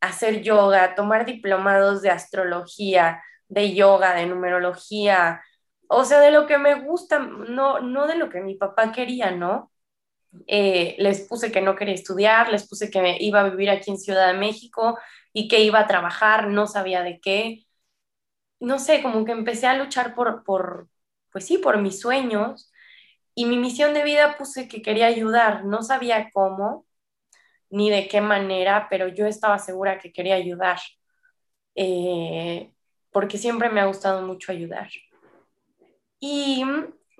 hacer yoga, tomar diplomados de astrología, de yoga, de numerología, o sea, de lo que me gusta, no, no de lo que mi papá quería, ¿no? Eh, les puse que no quería estudiar, les puse que iba a vivir aquí en Ciudad de México y que iba a trabajar, no sabía de qué no sé, como que empecé a luchar por, por, pues sí, por mis sueños y mi misión de vida puse que quería ayudar, no sabía cómo ni de qué manera, pero yo estaba segura que quería ayudar, eh, porque siempre me ha gustado mucho ayudar. Y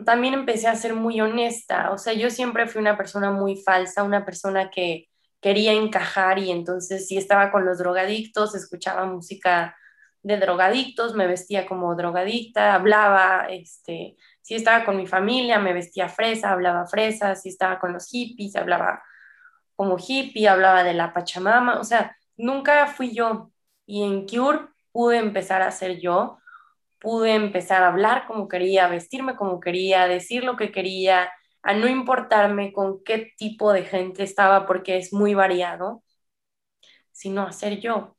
también empecé a ser muy honesta, o sea, yo siempre fui una persona muy falsa, una persona que quería encajar y entonces si estaba con los drogadictos, escuchaba música de drogadictos, me vestía como drogadicta, hablaba, este, si estaba con mi familia, me vestía fresa, hablaba fresa, si estaba con los hippies, hablaba como hippie, hablaba de la Pachamama, o sea, nunca fui yo. Y en Cure pude empezar a ser yo, pude empezar a hablar como quería, vestirme como quería, decir lo que quería, a no importarme con qué tipo de gente estaba, porque es muy variado, sino a ser yo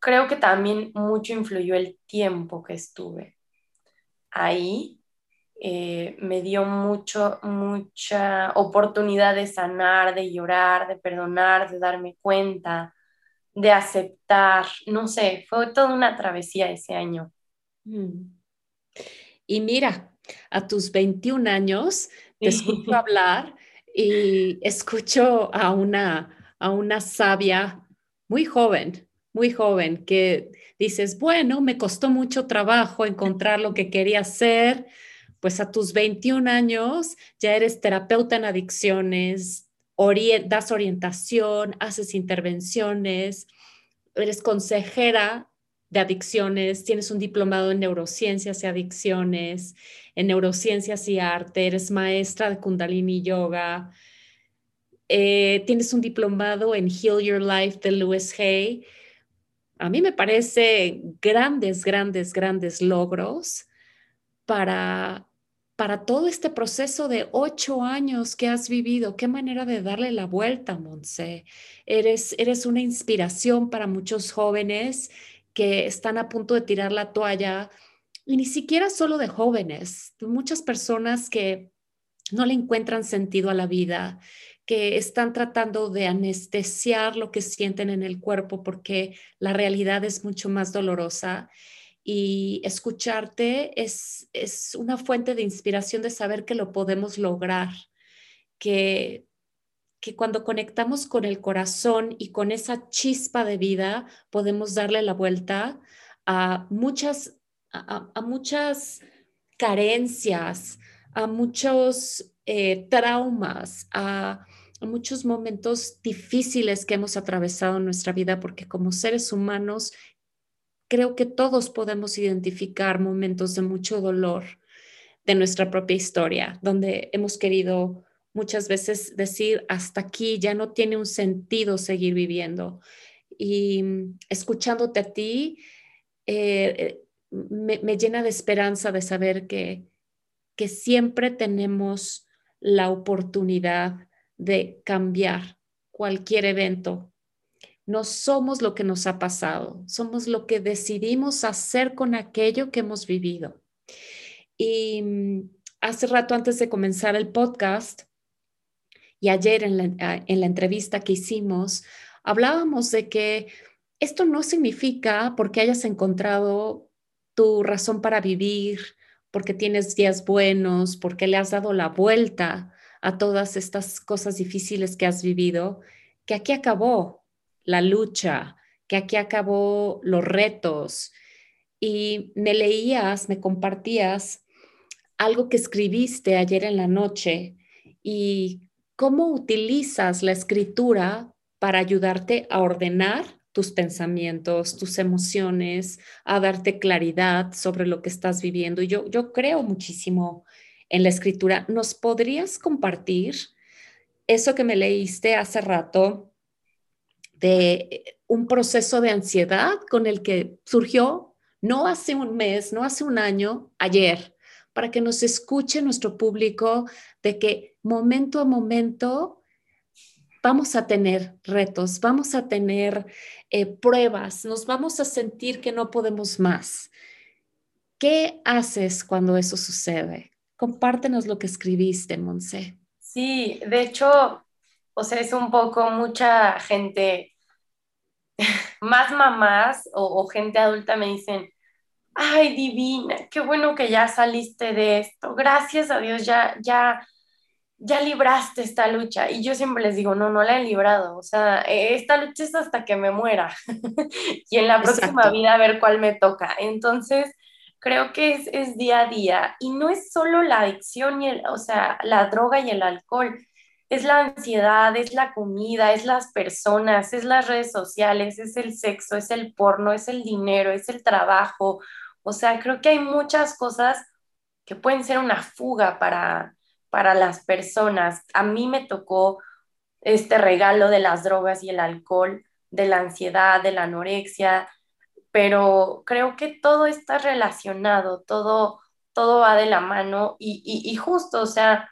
creo que también mucho influyó el tiempo que estuve ahí. Eh, me dio mucho, mucha oportunidad de sanar, de llorar, de perdonar, de darme cuenta, de aceptar. No sé, fue toda una travesía ese año. Mm. Y mira, a tus 21 años te escucho hablar y escucho a una, a una sabia muy joven, muy joven, que dices, bueno, me costó mucho trabajo encontrar lo que quería hacer, pues a tus 21 años ya eres terapeuta en adicciones, das orientación, haces intervenciones, eres consejera de adicciones, tienes un diplomado en neurociencias y adicciones, en neurociencias y arte, eres maestra de kundalini yoga, eh, tienes un diplomado en Heal Your Life de Lewis Hay a mí me parece grandes, grandes, grandes logros para, para todo este proceso de ocho años que has vivido. Qué manera de darle la vuelta, Monse. Eres, eres una inspiración para muchos jóvenes que están a punto de tirar la toalla y ni siquiera solo de jóvenes, muchas personas que no le encuentran sentido a la vida, que están tratando de anestesiar lo que sienten en el cuerpo porque la realidad es mucho más dolorosa. Y escucharte es, es una fuente de inspiración de saber que lo podemos lograr, que, que cuando conectamos con el corazón y con esa chispa de vida podemos darle la vuelta a muchas, a, muchas carencias, a muchos eh, traumas, a muchos momentos difíciles que hemos atravesado en nuestra vida, porque como seres humanos creo que todos podemos identificar momentos de mucho dolor de nuestra propia historia, donde hemos querido muchas veces decir, hasta aquí ya no tiene un sentido seguir viviendo. Y mm, escuchándote a ti, eh, me, me, llena de esperanza de saber que, que siempre tenemos la oportunidad de cambiar cualquier evento. No somos lo que nos ha pasado, somos lo que decidimos hacer con aquello que hemos vivido. Y mm, hace rato antes de comenzar el podcast y ayer en la, en la entrevista que hicimos, hablábamos de que esto no significa porque hayas encontrado tu razón para vivir, porque tienes días buenos, porque le has dado la vuelta a todas estas cosas difíciles que has vivido, que aquí acabó la lucha, que aquí acabó los retos, y me leías, me compartías algo que escribiste ayer en la noche y cómo utilizas la escritura para ayudarte a ordenar tus pensamientos, tus emociones, a darte claridad sobre lo que estás viviendo. Y yo, yo creo muchísimo en la escritura. ¿Nos podrías compartir eso que me leíste hace rato de un proceso de ansiedad con el que surgió no hace un mes, no hace un año, ayer, para que nos escuche nuestro público de que momento a momento vamos a tener retos, vamos a tener eh, pruebas, nos vamos a sentir que no podemos más. ¿Qué haces cuando eso sucede? Compártenos lo que escribiste, Monse. Sí, de hecho, o sea, es un poco mucha gente, más mamás o, o gente adulta me dicen, ay, divina, qué bueno que ya saliste de esto, gracias a Dios, ya, ya, ya libraste esta lucha. Y yo siempre les digo, no, no la he librado. O sea, e, esta lucha es hasta que me muera. y en la próxima vida a ver cuál me toca. Entonces, creo que es, es, día a día. Y no es solo la adicción, y el, o sea, la droga y el alcohol. Es la ansiedad, es la comida, es las personas, es las redes sociales, es el sexo, es el porno, es el dinero, es el trabajo. O sea, creo que hay muchas cosas que pueden ser una fuga para, para las personas. A mí me tocó este regalo de las drogas y el alcohol, de la ansiedad, de la anorexia, pero creo que todo está relacionado, todo, todo va de la mano y, y, justo, o sea,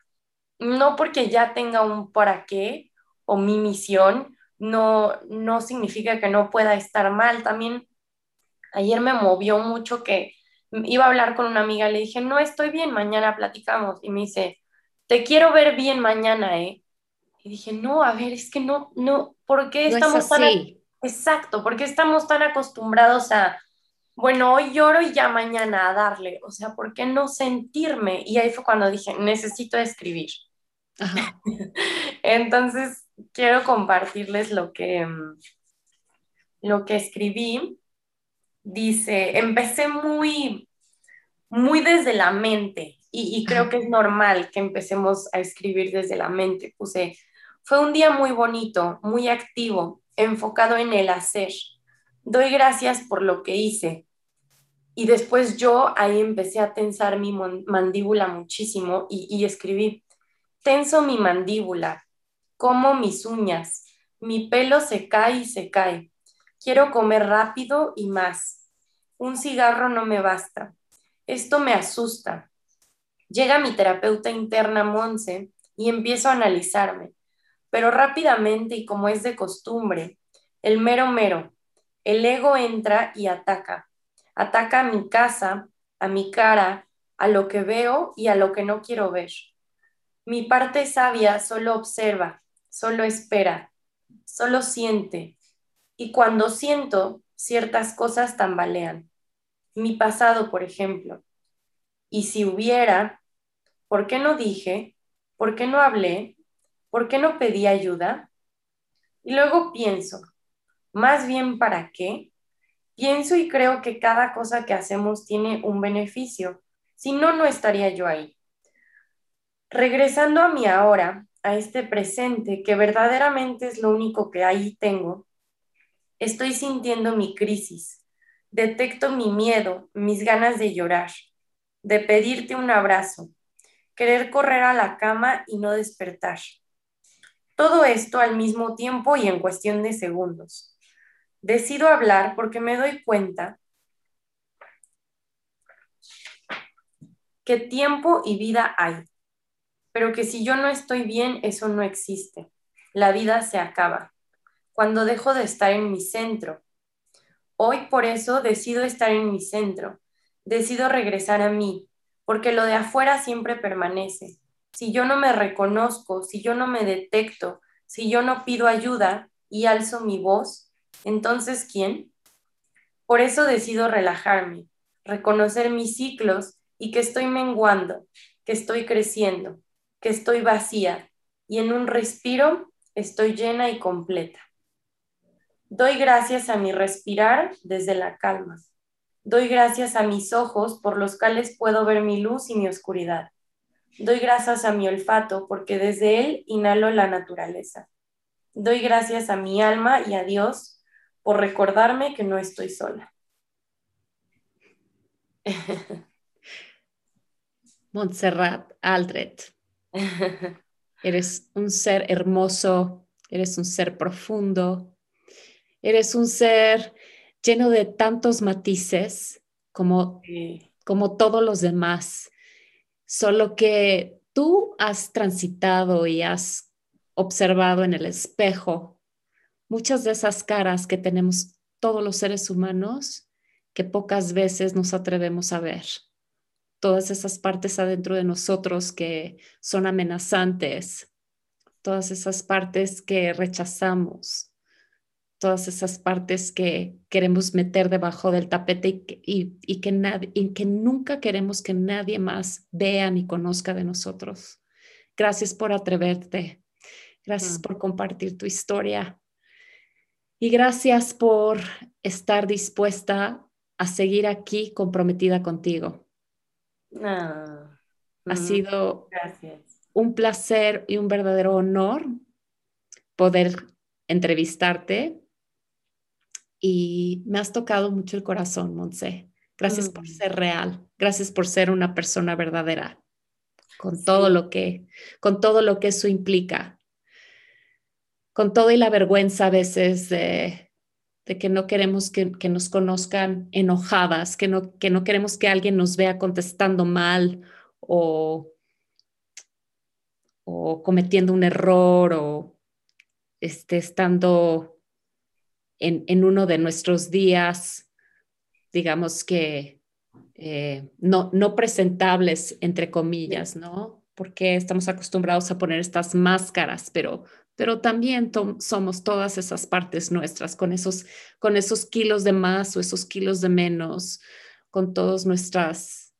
no porque ya tenga un para qué o mi misión, no, no significa que no pueda estar mal. También ayer me movió mucho que iba a hablar con una amiga, le dije, no estoy bien, mañana platicamos. Y me dice, te quiero ver bien mañana, ¿eh? Y dije, no, a ver, es que no, no, ¿por qué estamos tan... Exacto, ¿por qué estamos tan acostumbrados a, bueno, hoy lloro y ya mañana a darle? O sea, ¿por qué no sentirme? Y ahí fue cuando dije, necesito escribir. Entonces, quiero compartirles lo que, lo que escribí. Dice, empecé muy, muy desde la mente, y, creo que es normal que empecemos a escribir desde la mente. Puse, fue un día muy bonito, muy activo, enfocado en el hacer. Doy gracias por lo que hice. Y después yo ahí empecé a tensar mi mandíbula muchísimo y, y escribí, tenso mi mandíbula, como mis uñas, mi pelo se cae y se cae. Quiero comer rápido y más. Un cigarro no me basta. Esto me asusta. Llega mi terapeuta interna, Monse, y empiezo a analizarme, pero rápidamente y como es de costumbre, el mero mero, el ego entra y ataca. Ataca a mi casa, a mi cara, a lo que veo y a lo que no quiero ver. Mi parte sabia solo observa, solo espera, solo siente. Y cuando siento, ciertas cosas tambalean. Mi pasado, por ejemplo. Y si hubiera, ¿Por qué no dije? ¿Por qué no hablé? ¿Por qué no pedí ayuda? Y luego pienso, más bien para qué? Pienso y creo que cada cosa que hacemos tiene un beneficio, si no, no estaría yo ahí. Regresando a mi ahora, a este presente, que verdaderamente es lo único que ahí tengo, estoy sintiendo mi crisis, detecto mi miedo, mis ganas de llorar, de pedirte un abrazo, querer correr a la cama y no despertar. Todo esto al mismo tiempo y en cuestión de segundos. Decido hablar porque me doy cuenta que tiempo y vida hay, pero que si yo no estoy bien, eso no existe. La vida se acaba cuando dejo de estar en mi centro. Hoy por eso decido estar en mi centro, decido regresar a mí, porque lo de afuera siempre permanece. Si yo no me reconozco, si yo no me detecto, si yo no pido ayuda y alzo mi voz, entonces ¿quién? Por eso decido relajarme, reconocer mis ciclos y que estoy menguando, que estoy creciendo, que estoy vacía y en un respiro estoy llena y completa. Doy gracias a mi respirar desde la calma. Doy gracias a mis ojos por los cuales puedo ver mi luz y mi oscuridad. Doy gracias a mi olfato porque desde él inhalo la naturaleza. Doy gracias a mi alma y a Dios por recordarme que no estoy sola. Montserrat Aldret, eres un ser hermoso, eres un ser profundo, eres un ser lleno de tantos matices como, como todos los demás, solo que tú has transitado y has observado en el espejo muchas de esas caras que tenemos todos los seres humanos que pocas veces nos atrevemos a ver. Todas esas partes adentro de nosotros que son amenazantes, todas esas partes que rechazamos, todas esas partes que queremos meter debajo del tapete y, que, nadie, y que nunca queremos que nadie más vea ni conozca de nosotros. Gracias por atreverte. Gracias por compartir tu historia. Y gracias por estar dispuesta a seguir aquí comprometida contigo. Ah, ha sido gracias. un placer y un verdadero honor poder entrevistarte y me has tocado mucho el corazón, Monse. Gracias por mm. ser real, gracias por ser una persona verdadera, con todo lo que, con todo lo que eso implica, con todo y la vergüenza a veces de, que no queremos que, nos conozcan enojadas, que no, que no queremos que alguien nos vea contestando mal o, o cometiendo un error o este, estando en, uno de nuestros días, digamos que eh, no, no presentables, entre comillas, ¿no? Porque estamos acostumbrados a poner estas máscaras, pero, pero también somos todas esas partes nuestras, con esos, con esos kilos de más o esos kilos de menos, con todos nuestras,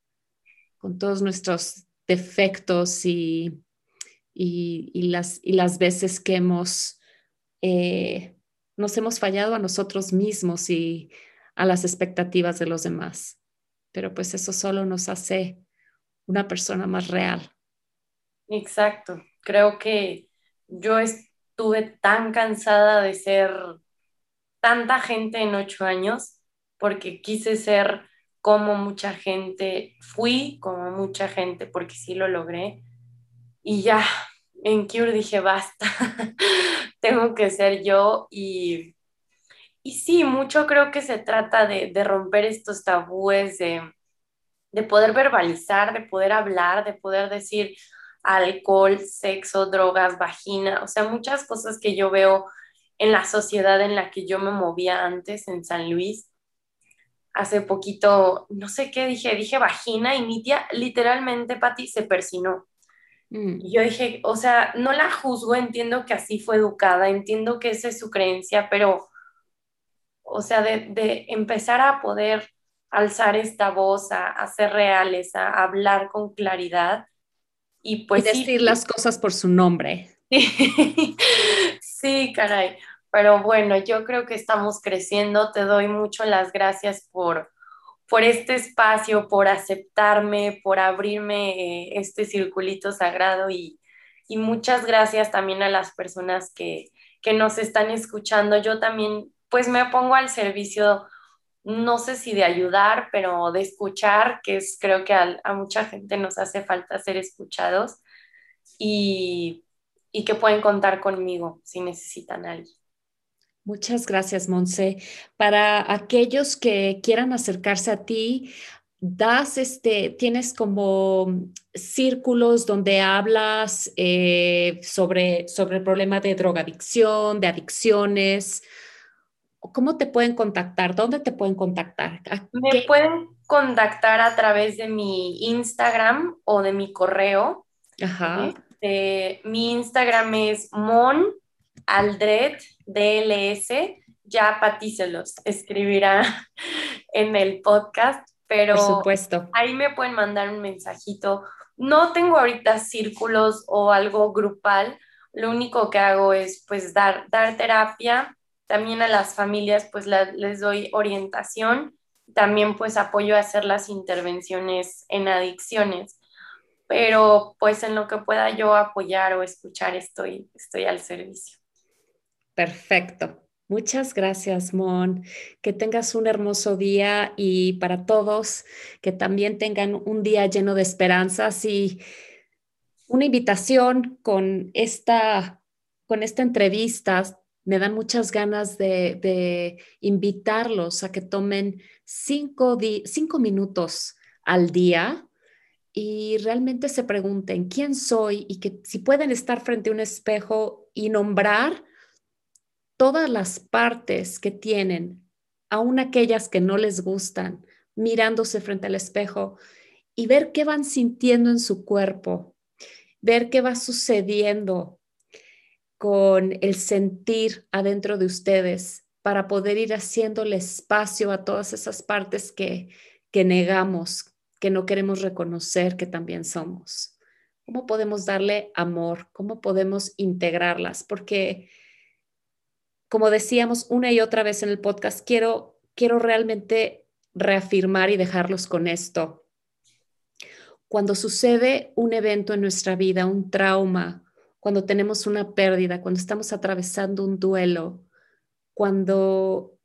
con todos nuestros defectos y, y, las, y las veces que hemos eh, nos hemos fallado a nosotros mismos y a las expectativas de los demás. Pero pues eso solo nos hace una persona más real. Exacto. Creo que yo estuve tan cansada de ser tanta gente en ocho años porque quise ser como mucha gente, fui como mucha gente porque sí lo logré y ya en Cure dije basta, tengo que ser yo y, y sí, mucho creo que se trata de, romper estos tabúes, de, de poder verbalizar, de poder hablar, de poder decir alcohol, sexo, drogas, vagina, o sea, muchas cosas que yo veo en la sociedad en la que yo me movía antes en San Luis. Hace poquito, no sé qué dije, dije vagina y mi tía literalmente, Patti, se persinó. Mm. Y yo dije, o sea, no la juzgo, entiendo que así fue educada, entiendo que esa es su creencia, pero, o sea, de, empezar a poder alzar esta voz, a, a, ser reales, a hablar con claridad y pues... decir las cosas por su nombre. sí, caray. Pero bueno, yo creo que estamos creciendo. Te doy mucho las gracias por, por este espacio, por aceptarme, por abrirme eh, este circulito sagrado y, muchas gracias también a las personas que, nos están escuchando. Yo también pues me pongo al servicio, no sé si de ayudar, pero de escuchar, que es creo que a, mucha gente nos hace falta ser escuchados y, y que pueden contar conmigo si necesitan algo. Muchas gracias, Monse. Para aquellos que quieran acercarse a ti, das este, tienes como círculos donde hablas eh, sobre, sobre el problema de drogadicción, de adicciones. ¿Cómo te pueden contactar? ¿Dónde te pueden contactar? Me pueden contactar a través de mi Instagram o de mi correo. Ajá. Este, mi Instagram es mon Aldred DLS, ya Pati se los escribirá en el podcast, pero Por supuesto. ahí me pueden mandar un mensajito. No tengo ahorita círculos o algo grupal, lo único que hago es pues dar, dar terapia, también a las familias pues les doy orientación también pues apoyo a hacer las intervenciones en adicciones, pero pues en lo que pueda yo apoyar o escuchar estoy, estoy al servicio. Perfecto. Muchas gracias, Mon. Que tengas un hermoso día y para todos, que también tengan un día lleno de esperanzas y una invitación con esta, con esta entrevista. Me dan muchas ganas de, invitarlos a que tomen cinco, cinco minutos al día y realmente se pregunten quién soy y que si pueden estar frente a un espejo y nombrar todas las partes que tienen, aun aquellas que no les gustan, mirándose frente al espejo y ver qué van sintiendo en su cuerpo, ver qué va sucediendo con el sentir adentro de ustedes para poder ir haciéndole espacio a todas esas partes que, que negamos, que no queremos reconocer que también somos. ¿Cómo podemos darle amor? ¿Cómo podemos integrarlas? Porque como decíamos una y otra vez en el podcast, quiero, quiero realmente reafirmar y dejarlos con esto. Cuando sucede un evento en nuestra vida, un trauma, cuando tenemos una pérdida, cuando estamos atravesando un duelo, cuando,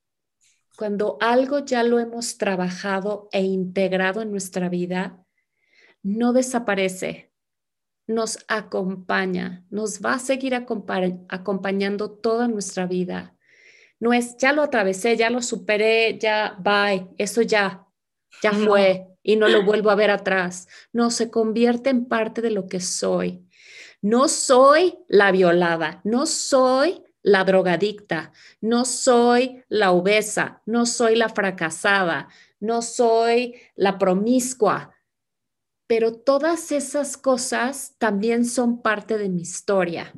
cuando algo ya lo hemos trabajado e integrado en nuestra vida, no desaparece, nos acompaña, nos va a seguir acompañando toda nuestra vida. No es, ya lo atravesé, ya lo superé, ya, bye, eso ya, ya fue y no lo vuelvo a ver atrás. No, se convierte en parte de lo que soy. No soy la violada, no soy la drogadicta, no soy la obesa, no soy la fracasada, no soy la promiscua, pero todas esas cosas también son parte de mi historia.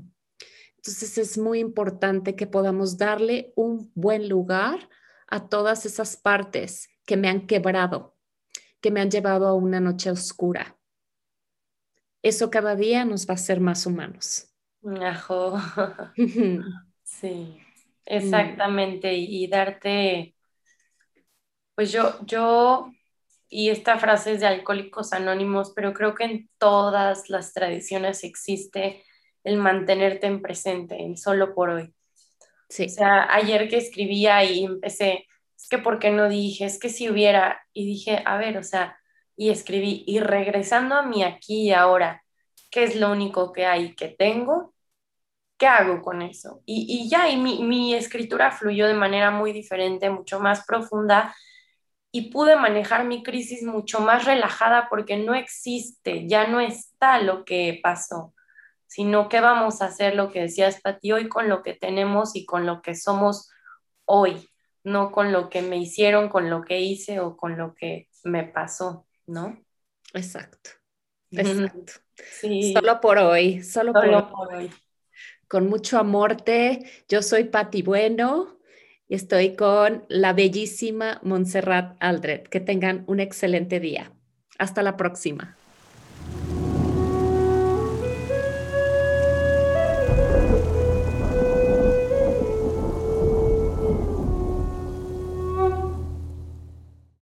Entonces es muy importante que podamos darle un buen lugar a todas esas partes que me han quebrado, que me han llevado a una noche oscura. Eso cada día nos va a hacer más humanos. sí, exactamente. Y, darte, pues yo, yo y esta frase es de Alcohólicos Anónimos, pero creo que en todas las tradiciones existe el mantenerte en presente, en solo por hoy. Sí. O sea, ayer que escribía y empecé, es que ¿por qué no dije? Es que si hubiera, y dije, a ver, o sea, y escribí, y regresando a mí aquí y ahora, ¿qué es lo único que hay que tengo? ¿Qué hago con eso? Y, y ya, y mi, mi escritura fluyó de manera muy diferente, mucho más profunda, y pude manejar mi crisis mucho más relajada porque no existe, ya no está lo que pasó, sino qué vamos a hacer, lo que decías Pati, hoy con lo que tenemos y con lo que somos hoy, no con lo que me hicieron, con lo que hice o con lo que me pasó, ¿no? Exacto, exacto. Solo por hoy, solo, por, por hoy. Con mucho amor, yo soy Pati Bueno estoy con la bellísima Montserrat Aldred. Que tengan un excelente día. Hasta la próxima.